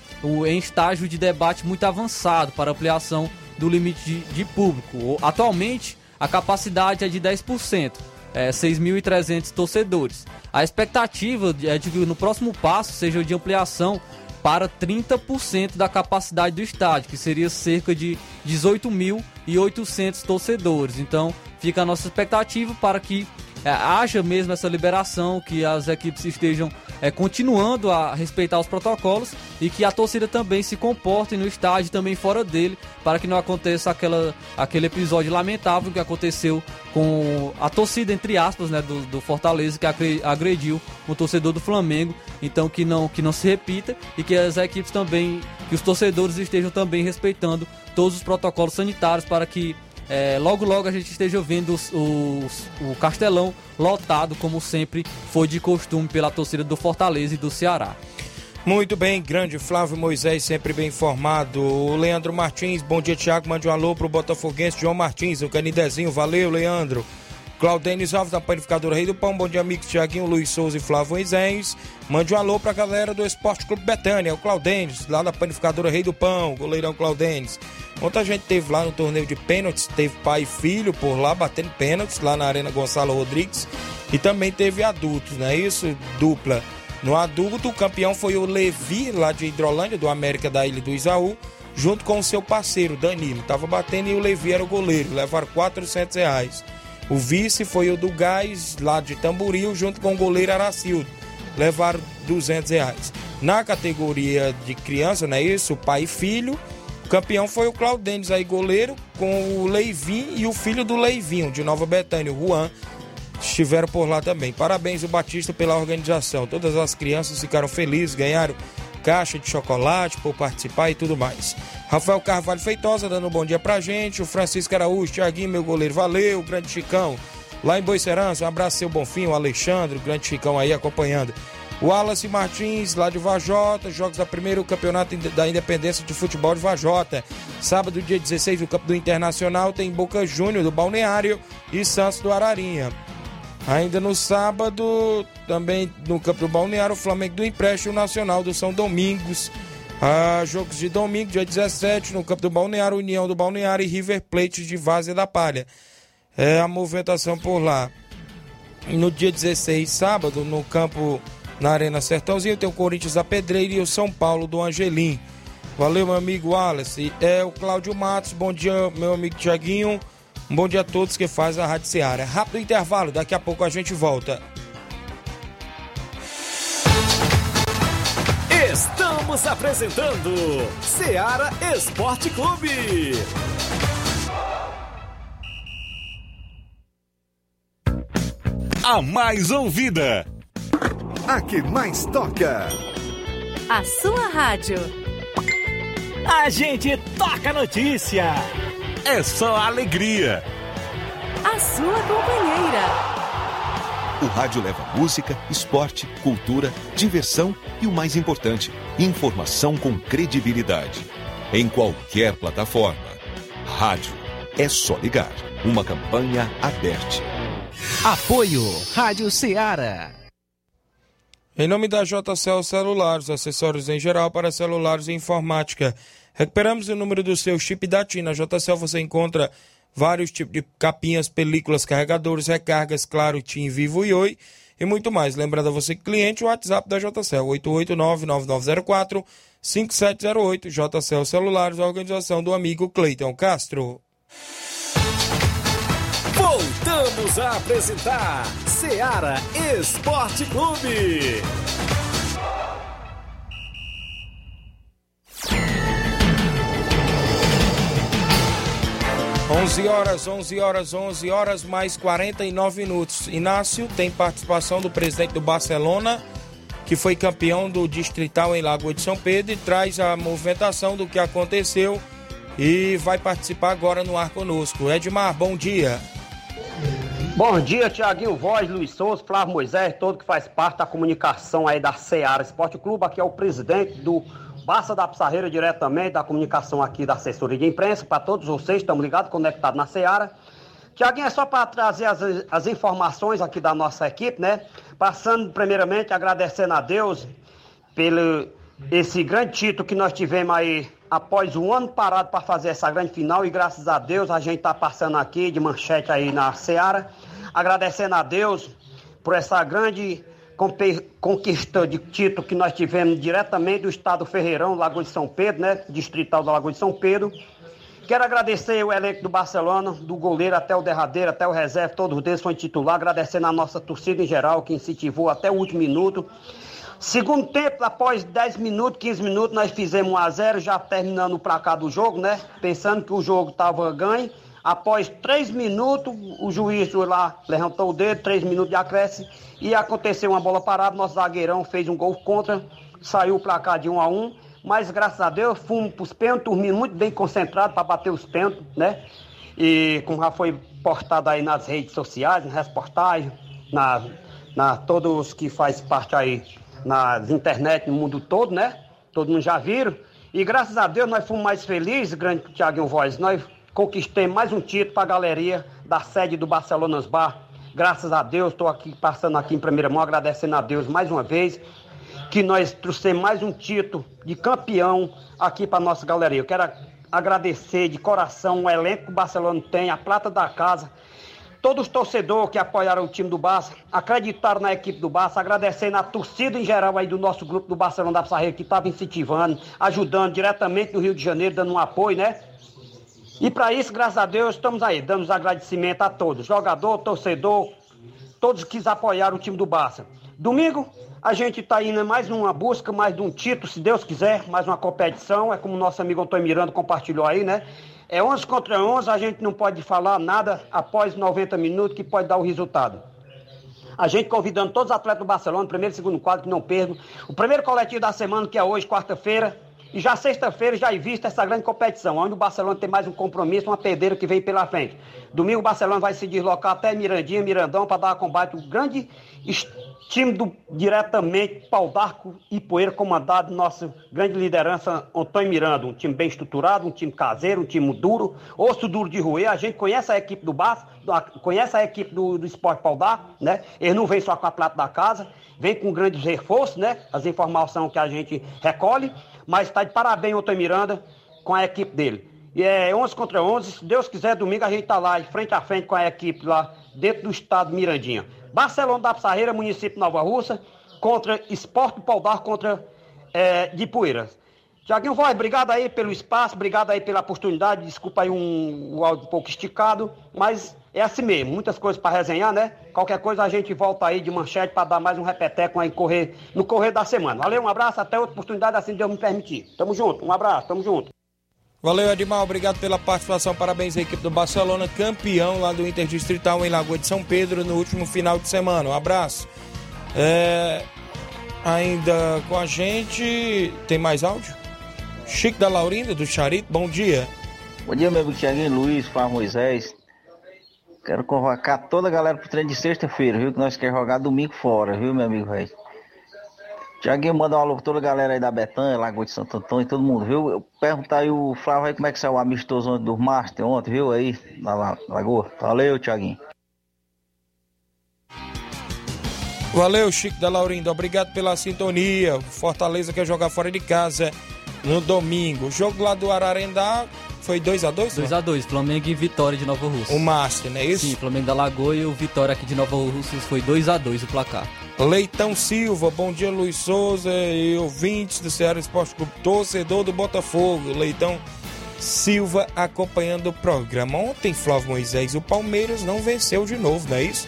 em estágio de debate muito avançado para ampliação do limite de, de público. Atualmente, a capacidade é de 10%, é, 6.300 torcedores. A expectativa é de que no próximo passo seja de ampliação para 30% da capacidade do estádio, que seria cerca de 18.800 torcedores. Então, fica a nossa expectativa para que é, haja mesmo essa liberação, que as equipes estejam é, continuando a respeitar os protocolos e que a torcida também se comporte no estádio também fora dele, para que não aconteça aquela, aquele episódio lamentável que aconteceu com a torcida, entre aspas, né, do, do Fortaleza, que agrediu o torcedor do Flamengo. Então que não, que não se repita e que as equipes também, que os torcedores estejam também respeitando todos os protocolos sanitários para que é, logo logo a gente esteja vendo os, os, o Castelão lotado, como sempre foi de costume pela torcida do Fortaleza e do Ceará. Muito bem, grande Flávio Moisés, sempre bem informado. O Leandro Martins, bom dia, Thiago. Mande um alô pro Botafoguense João Martins, o Canidezinho. Valeu, Leandro. Claudênis Alves, da Panificadora Rei do Pão. Bom dia, amigos Tiaguinho, Luiz Souza e Flávio Moisés. Mande um alô pra galera do Esporte Clube Betânia, o Claudênis, lá da Panificadora Rei do Pão, goleirão Claudênis. Ontem a gente teve lá no torneio de pênaltis, teve pai e filho por lá batendo pênaltis, lá na Arena Gonçalo Rodrigues. E também teve adultos, não é isso? Dupla. No adulto, o campeão foi o Levi, lá de Hidrolândia, do América da Ilha do Isaú, junto com o seu parceiro, Danilo. Tava batendo e o Levi era o goleiro, levaram 400 reais. O vice foi o do Gás, lá de Tamboril, junto com o goleiro Aracildo. Levaram 200 reais. Na categoria de criança, não é isso? Pai e filho. O campeão foi o Claudênis aí, goleiro, com o Leivin e o filho do Leivinho, de Nova Betânia, o Juan. Estiveram por lá também. Parabéns, o Batista, pela organização. Todas as crianças ficaram felizes, ganharam caixa de chocolate por participar e tudo mais. Rafael Carvalho Feitosa dando um bom dia pra gente. O Francisco Araújo, Tiaguinho, meu goleiro, valeu. O grande Chicão, lá em Boicerança, um abraço seu Bonfim, o Alexandre, o grande Chicão aí acompanhando. O Wallace Martins, lá de Vajota, jogos da primeiro campeonato da Independência de Futebol de Vajota. Sábado, dia 16, no campo do Internacional, tem Boca Júnior do Balneário e Santos do Ararinha. Ainda no sábado, também no campo do Balneário, o Flamengo do Empréstimo Nacional do São Domingos. Ah, jogos de domingo, dia 17, no campo do Balneário, União do Balneário e River Plate de Várzea da Palha. É a movimentação por lá. No dia 16, sábado, no campo na Arena Sertãozinho, tem o Corinthians da Pedreira e o São Paulo do Angelim. Valeu, meu amigo Wallace. É o Cláudio Matos, bom dia, meu amigo Tiaguinho. Bom dia a todos que fazem a Rádio Seara. Rápido intervalo, daqui a pouco a gente volta. Estamos apresentando Seara Esporte Clube. A mais ouvida. A que mais toca. A sua rádio. A gente toca notícia é só alegria. a sua companheira. O rádio leva música, esporte, cultura, diversão e o mais importante, informação com credibilidade. Em qualquer plataforma. Rádio. É só ligar. Uma campanha aberta. Apoio Rádio Ceará. Em nome da JCL Celulares, acessórios em geral para celulares e informática. Recuperamos o número do seu chip da TIM. Na JCL você encontra vários tipos de capinhas, películas, carregadores, recargas, claro, TIM, Vivo e Oi e muito mais. Lembrando a você, cliente, o WhatsApp da JCL, 889-9904-5708. JCL Celulares, organização do amigo Cleiton Castro. Voltamos a apresentar Seara Esporte Clube. 11 horas, 11 horas, 11 horas, mais 49 minutos. Inácio tem participação do presidente do Barcelona, que foi campeão do Distrital em Lagoa de São Pedro, e traz a movimentação do que aconteceu e vai participar agora no ar conosco. Edmar, bom dia. Bom dia, Tiaguinho Voz, Luiz Souza, Flávio Moisés, todo que faz parte da comunicação aí da Seara Esporte Clube. Aqui é o presidente do Basta da Pissarreira diretamente da comunicação aqui da assessoria de imprensa. Para todos vocês, estamos ligados, conectados na Seara. Tiaguinho, é só para trazer as, as informações aqui da nossa equipe, né? Passando primeiramente agradecendo a Deus pelo esse grande título que nós tivemos aí após um ano parado para fazer essa grande final e graças a Deus a gente está passando aqui de manchete aí na Seara, agradecendo a Deus por essa grande conquista de título que nós tivemos diretamente do estado Ferreirão, Lagoa de São Pedro, né? Distrital da Lagoa de São Pedro. Quero agradecer o elenco do Barcelona, do goleiro até o derradeiro, até o reserva, todos eles foram titular, agradecendo a nossa torcida em geral, que incentivou até o último minuto. Segundo tempo, após 10 minutos, 15 minutos, nós fizemos 1 a 0 já terminando o placar do jogo, né? Pensando que o jogo estava ganho. Após 3 minutos, o juiz lá levantou o dedo, 3 minutos de acréscimo e aconteceu uma bola parada, nosso zagueirão fez um gol contra, saiu o placar de 1 a 1 mas graças a Deus fomos para os pênaltis, dormindo muito bem concentrado para bater os pênaltis, né? E como já foi postado aí nas redes sociais, nas reportagens, na, na todos que faz parte aí nas internet no mundo todo, né? Todo mundo já viram. E graças a Deus nós fomos mais felizes, grande Thiago Voz. Nós conquistamos mais um título para a galeria da sede do Barcelonas Bar Graças a Deus, estou aqui passando aqui em primeira mão, agradecendo a Deus mais uma vez que nós trouxemos mais um título de campeão aqui para nossa galeria. Eu quero agradecer de coração o elenco que o Barcelona tem, a prata da casa, todos os torcedores que apoiaram o time do Barça, acreditaram na equipe do Barça, agradecendo a torcida em geral aí do nosso grupo do Barcelona da Pissarreira que estava incentivando, ajudando diretamente no Rio de Janeiro, dando um apoio, né? E para isso, graças a Deus, estamos aí, dando agradecimento a todos, jogador, torcedor, todos que apoiaram o time do Barça. Domingo, a gente está indo mais numa busca, mais de um título, se Deus quiser, mais uma competição, é como nosso amigo Antônio Miranda compartilhou aí, né? É 11 contra 11, a gente não pode falar nada após 90 minutos que pode dar o resultado. A gente convidando todos os atletas do Barcelona, primeiro e segundo quadro, que não percam. O primeiro coletivo da semana, que é hoje, quarta-feira, e já sexta-feira já vista essa grande competição, onde o Barcelona tem mais um compromisso, uma pedreira que vem pela frente. Domingo o Barcelona vai se deslocar até Mirandinha, Mirandão, para dar combate ao grande time do diretamente Pau d'Arco e Poeira, comandado nossa grande liderança Antônio Miranda. Um time bem estruturado, um time caseiro, um time duro, osso duro de roer. A gente conhece a equipe do Barça, conhece a equipe do, do Esporte Pau d'Arco, né? Eles não vêm só com a plata da casa, vem com grandes reforços, né? As informações que a gente recolhe. Mas está de parabéns o Antônio Miranda com a equipe dele. E é 11 contra 11. Se Deus quiser, domingo a gente está lá, frente a frente com a equipe lá, dentro do estado Mirandinha. Barcelona da Pissarreira, município Nova Russa, contra Esporte Paudar contra é, de Poeiras. Tiaguinho Voz, obrigado aí pelo espaço, obrigado aí pela oportunidade. Desculpa aí um, um áudio um pouco esticado, mas é assim mesmo, muitas coisas para resenhar, né? Qualquer coisa a gente volta aí de manchete para dar mais um repeteco aí correr, no correr da semana. Valeu, um abraço, até outra oportunidade, assim Deus me permitir. Tamo junto, um abraço, tamo junto. Valeu, Edmar, obrigado pela participação, parabéns à equipe do Barcelona, campeão lá do Interdistrital em Lagoa de São Pedro no último final de semana. Um abraço. É... Ainda com a gente, tem mais áudio? Chico da Laurinda, do Charito, bom dia. Bom dia, meu amigo Thiaguinho Luiz, Fábio Moisés. Quero convocar toda a galera pro treino de sexta-feira, viu? Que nós queremos jogar domingo fora, viu, meu amigo velho? Tiaguinho, manda um alô pra toda a galera aí da Betânia, Lagoa de Santo Antônio, todo mundo, viu? Eu perguntar aí o Flávio aí como é que saiu o amistoso do Master ontem, viu? Aí, na Lagoa. Valeu, Tiaguinho. Valeu, Chico da Laurindo. Obrigado pela sintonia. Fortaleza quer jogar fora de casa no domingo. O jogo lá do Ararendá foi 2x2? 2x2, Flamengo e Vitória de Nova Rússia. O Master, não é isso? Sim, Flamengo da Lagoa e o Vitória aqui de Nova Rússia foi 2x2 o placar. Leitão Silva, bom dia Luiz Souza e ouvintes do Ceará Esporte Clube, torcedor do Botafogo. Leitão Silva acompanhando o programa. Ontem, Flávio Moisés, o Palmeiras não venceu de novo, não é isso?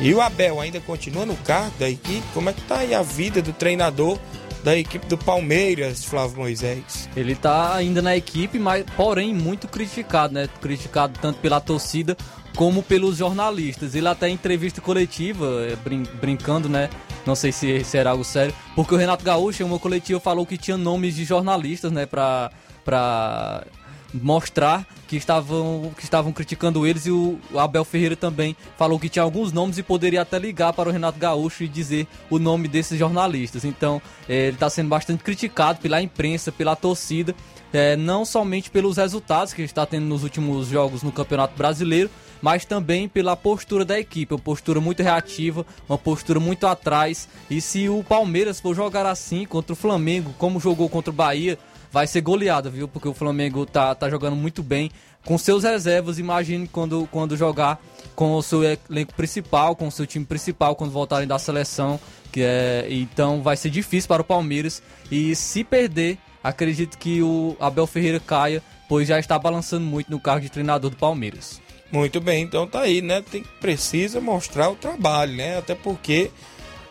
E o Abel ainda continua no cargo da equipe? Como é que tá aí a vida do treinador da equipe do Palmeiras, Flávio Moisés? Ele tá ainda na equipe, mas porém muito criticado, né? Criticado tanto pela torcida como pelos jornalistas. Ele até em entrevista coletiva, é, brin brincando, né? Não sei se será algo sério, porque o Renato Gaúcho em uma coletiva falou que tinha nomes de jornalistas, né, pra, pra mostrar que estavam, que estavam criticando eles e o Abel Ferreira também falou que tinha alguns nomes e poderia até ligar para o Renato Gaúcho e dizer o nome desses jornalistas. Então é, ele está sendo bastante criticado pela imprensa, pela torcida, é, não somente pelos resultados que está tendo nos últimos jogos no Campeonato Brasileiro, mas também pela postura da equipe, uma postura muito reativa, uma postura muito atrás. E se o Palmeiras for jogar assim contra o Flamengo, como jogou contra o Bahia, vai ser goleada, viu? Porque o Flamengo tá, tá jogando muito bem com seus reservas. Imagine quando, quando jogar com o seu elenco principal, com o seu time principal, quando voltarem da seleção. Que é, então vai ser difícil para o Palmeiras. E se perder, acredito que o Abel Ferreira caia, pois já está balançando muito no cargo de treinador do Palmeiras. Muito bem, então tá aí, né? Tem, precisa mostrar o trabalho, né? Até porque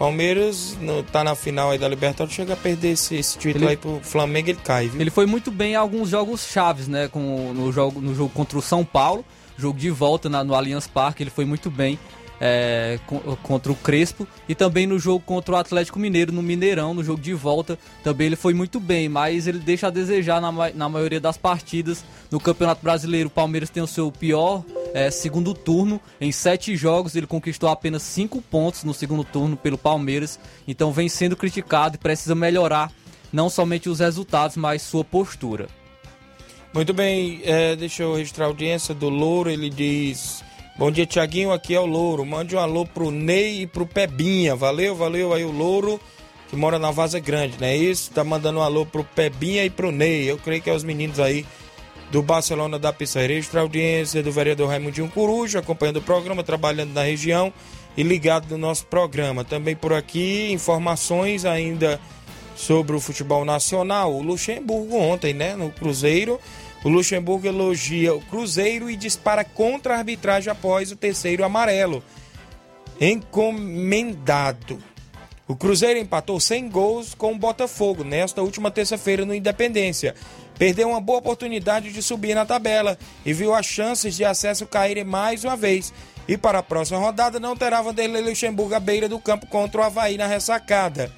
Palmeiras no, tá na final aí da Libertadores, chega a perder esse, esse título ele, aí pro Flamengo, ele cai, viu? Ele foi muito bem em alguns jogos chaves, né? Com, no, jogo, no jogo contra o São Paulo, jogo de volta na, no Allianz Parque, ele foi muito bem é, contra o Crespo e também no jogo contra o Atlético Mineiro, no Mineirão, no jogo de volta, também ele foi muito bem, mas ele deixa a desejar na, na maioria das partidas. No Campeonato Brasileiro, o Palmeiras tem o seu pior é, segundo turno. Em sete jogos, ele conquistou apenas cinco pontos no segundo turno pelo Palmeiras, então vem sendo criticado e precisa melhorar não somente os resultados, mas sua postura. Muito bem, é, deixa eu registrar a audiência do Louro, ele diz Bom dia, Tiaguinho. Aqui é o Louro. Mande um alô pro Ney e pro Pebinha. Valeu, valeu aí o Louro, que mora na Vaza Grande, não é isso? Tá mandando um alô pro Pebinha e pro Ney. Eu creio que é os meninos aí do Barcelona da Pizzaria. Extra audiência do vereador Raimundinho Coruja, acompanhando o programa, trabalhando na região e ligado no nosso programa. Também por aqui, informações ainda sobre o futebol nacional. O Luxemburgo ontem, né, no Cruzeiro o Luxemburgo elogia o Cruzeiro e dispara contra a arbitragem após o terceiro amarelo. Encomendado. O Cruzeiro empatou 100 gols com o Botafogo nesta última terça-feira no Independência. Perdeu uma boa oportunidade de subir na tabela e viu as chances de acesso caírem mais uma vez. E para a próxima rodada não terá Vanderlei Luxemburgo à beira do campo contra o Havaí na ressacada.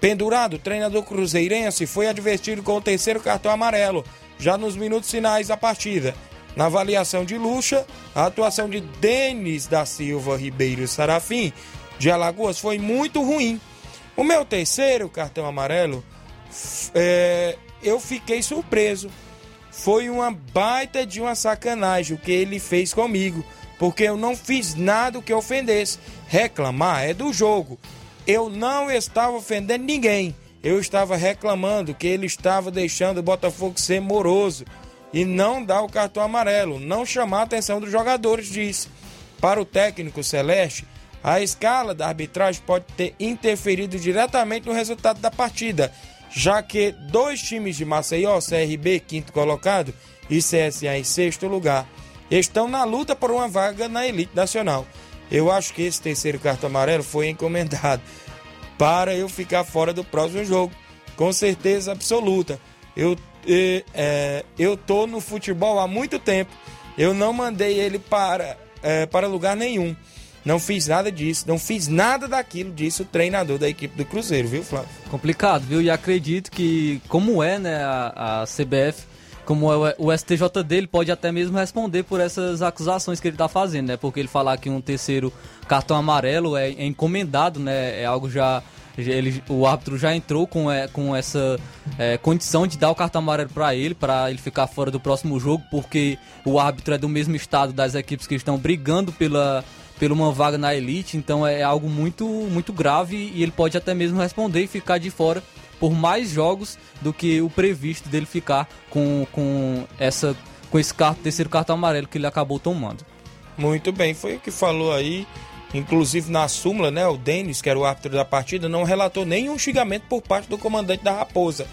Pendurado, treinador cruzeirense foi advertido com o terceiro cartão amarelo já nos minutos finais da partida. Na avaliação de Lucha, a atuação de Denis da Silva Ribeiro Sarafim de Alagoas foi muito ruim. O meu terceiro cartão amarelo, é, eu fiquei surpreso. Foi uma baita de uma sacanagem o que ele fez comigo, porque eu não fiz nada que ofendesse. Reclamar é do jogo. Eu não estava ofendendo ninguém eu estava reclamando que ele estava deixando o Botafogo ser moroso e não dar o cartão amarelo, não chamar a atenção dos jogadores, disse. Para o técnico Celeste, a escala da arbitragem pode ter interferido diretamente no resultado da partida, já que dois times de Maceió, CRB, quinto colocado, e CSA em sexto lugar, estão na luta por uma vaga na elite nacional. Eu acho que esse terceiro cartão amarelo foi encomendado para eu ficar fora do próximo jogo. Com certeza absoluta. Eu, é, eu tô no futebol há muito tempo. Eu não mandei ele para, é, para lugar nenhum. Não fiz nada disso, não fiz nada daquilo, disse o treinador da equipe do Cruzeiro, viu, Flávio? Complicado, viu? E acredito que, como é, né, a, a CBF como é o STJ dele pode até mesmo responder por essas acusações que ele está fazendo, né? Porque ele falar que um terceiro cartão amarelo é, é encomendado, né? É algo já ele, o árbitro já entrou com, é, com essa é, condição de dar o cartão amarelo para ele, para ele ficar fora do próximo jogo, porque o árbitro é do mesmo estado das equipes que estão brigando pela, pela uma vaga na elite, então é algo muito, muito grave e ele pode até mesmo responder e ficar de fora por mais jogos do que o previsto dele ficar com, com, essa, com esse cartão, terceiro cartão amarelo que ele acabou tomando. Muito bem, foi o que falou aí. Inclusive na súmula, né, o Denis, que era o árbitro da partida, não relatou nenhum xingamento por parte do comandante da Raposa.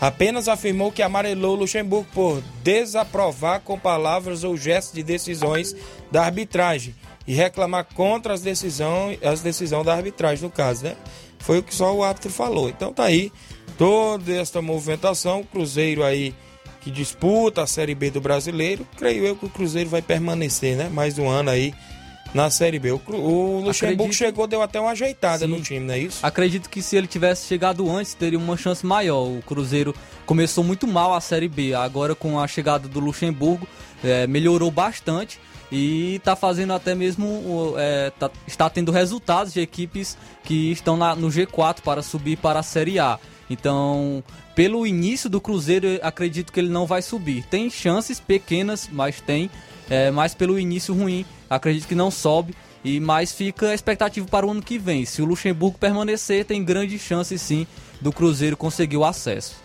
Apenas afirmou que amarelou Luxemburgo por desaprovar com palavras ou gestos de decisões da arbitragem e reclamar contra as decisões, as decisões da arbitragem, no caso, né? Foi o que só o árbitro falou. Então tá aí toda esta movimentação, Cruzeiro aí que disputa a Série B do Brasileiro. Creio eu que o Cruzeiro vai permanecer, né? Mais um ano aí na Série B. O, o Luxemburgo Acredito... chegou, deu até uma ajeitada Sim. no time, não é isso? Acredito que se ele tivesse chegado antes, teria uma chance maior. O Cruzeiro começou muito mal a Série B. Agora, com a chegada do Luxemburgo, é, melhorou bastante e está fazendo até mesmo é, tá, está tendo resultados de equipes que estão na, no G4 para subir para a Série A. Então, pelo início do Cruzeiro, acredito que ele não vai subir. Tem chances pequenas, mas tem. É, mas pelo início ruim, acredito que não sobe. E mais fica a expectativa para o ano que vem. Se o Luxemburgo permanecer, tem grande chance sim do Cruzeiro conseguir o acesso.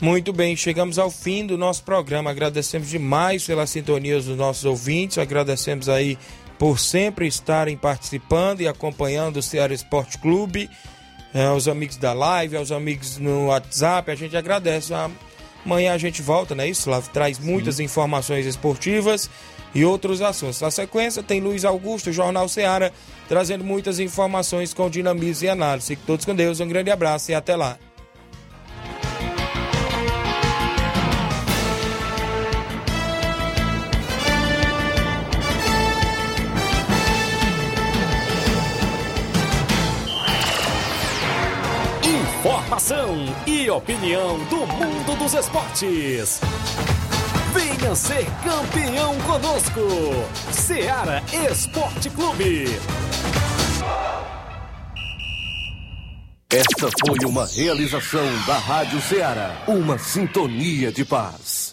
Muito bem, chegamos ao fim do nosso programa. Agradecemos demais pela sintonia dos nossos ouvintes, agradecemos aí por sempre estarem participando e acompanhando o Ceará Esporte Clube, é, aos amigos da live, aos amigos no WhatsApp, a gente agradece. Amanhã a gente volta, né? Isso? Traz muitas Sim. informações esportivas e outros assuntos. Na sequência, tem Luiz Augusto, Jornal Ceará, trazendo muitas informações com dinamismo e análise. Fique todos com Deus, um grande abraço e até lá. Informação e opinião do mundo dos esportes. Venha ser campeão conosco. Seara Esporte Clube. Esta foi uma realização da Rádio Ceará. Uma sintonia de paz.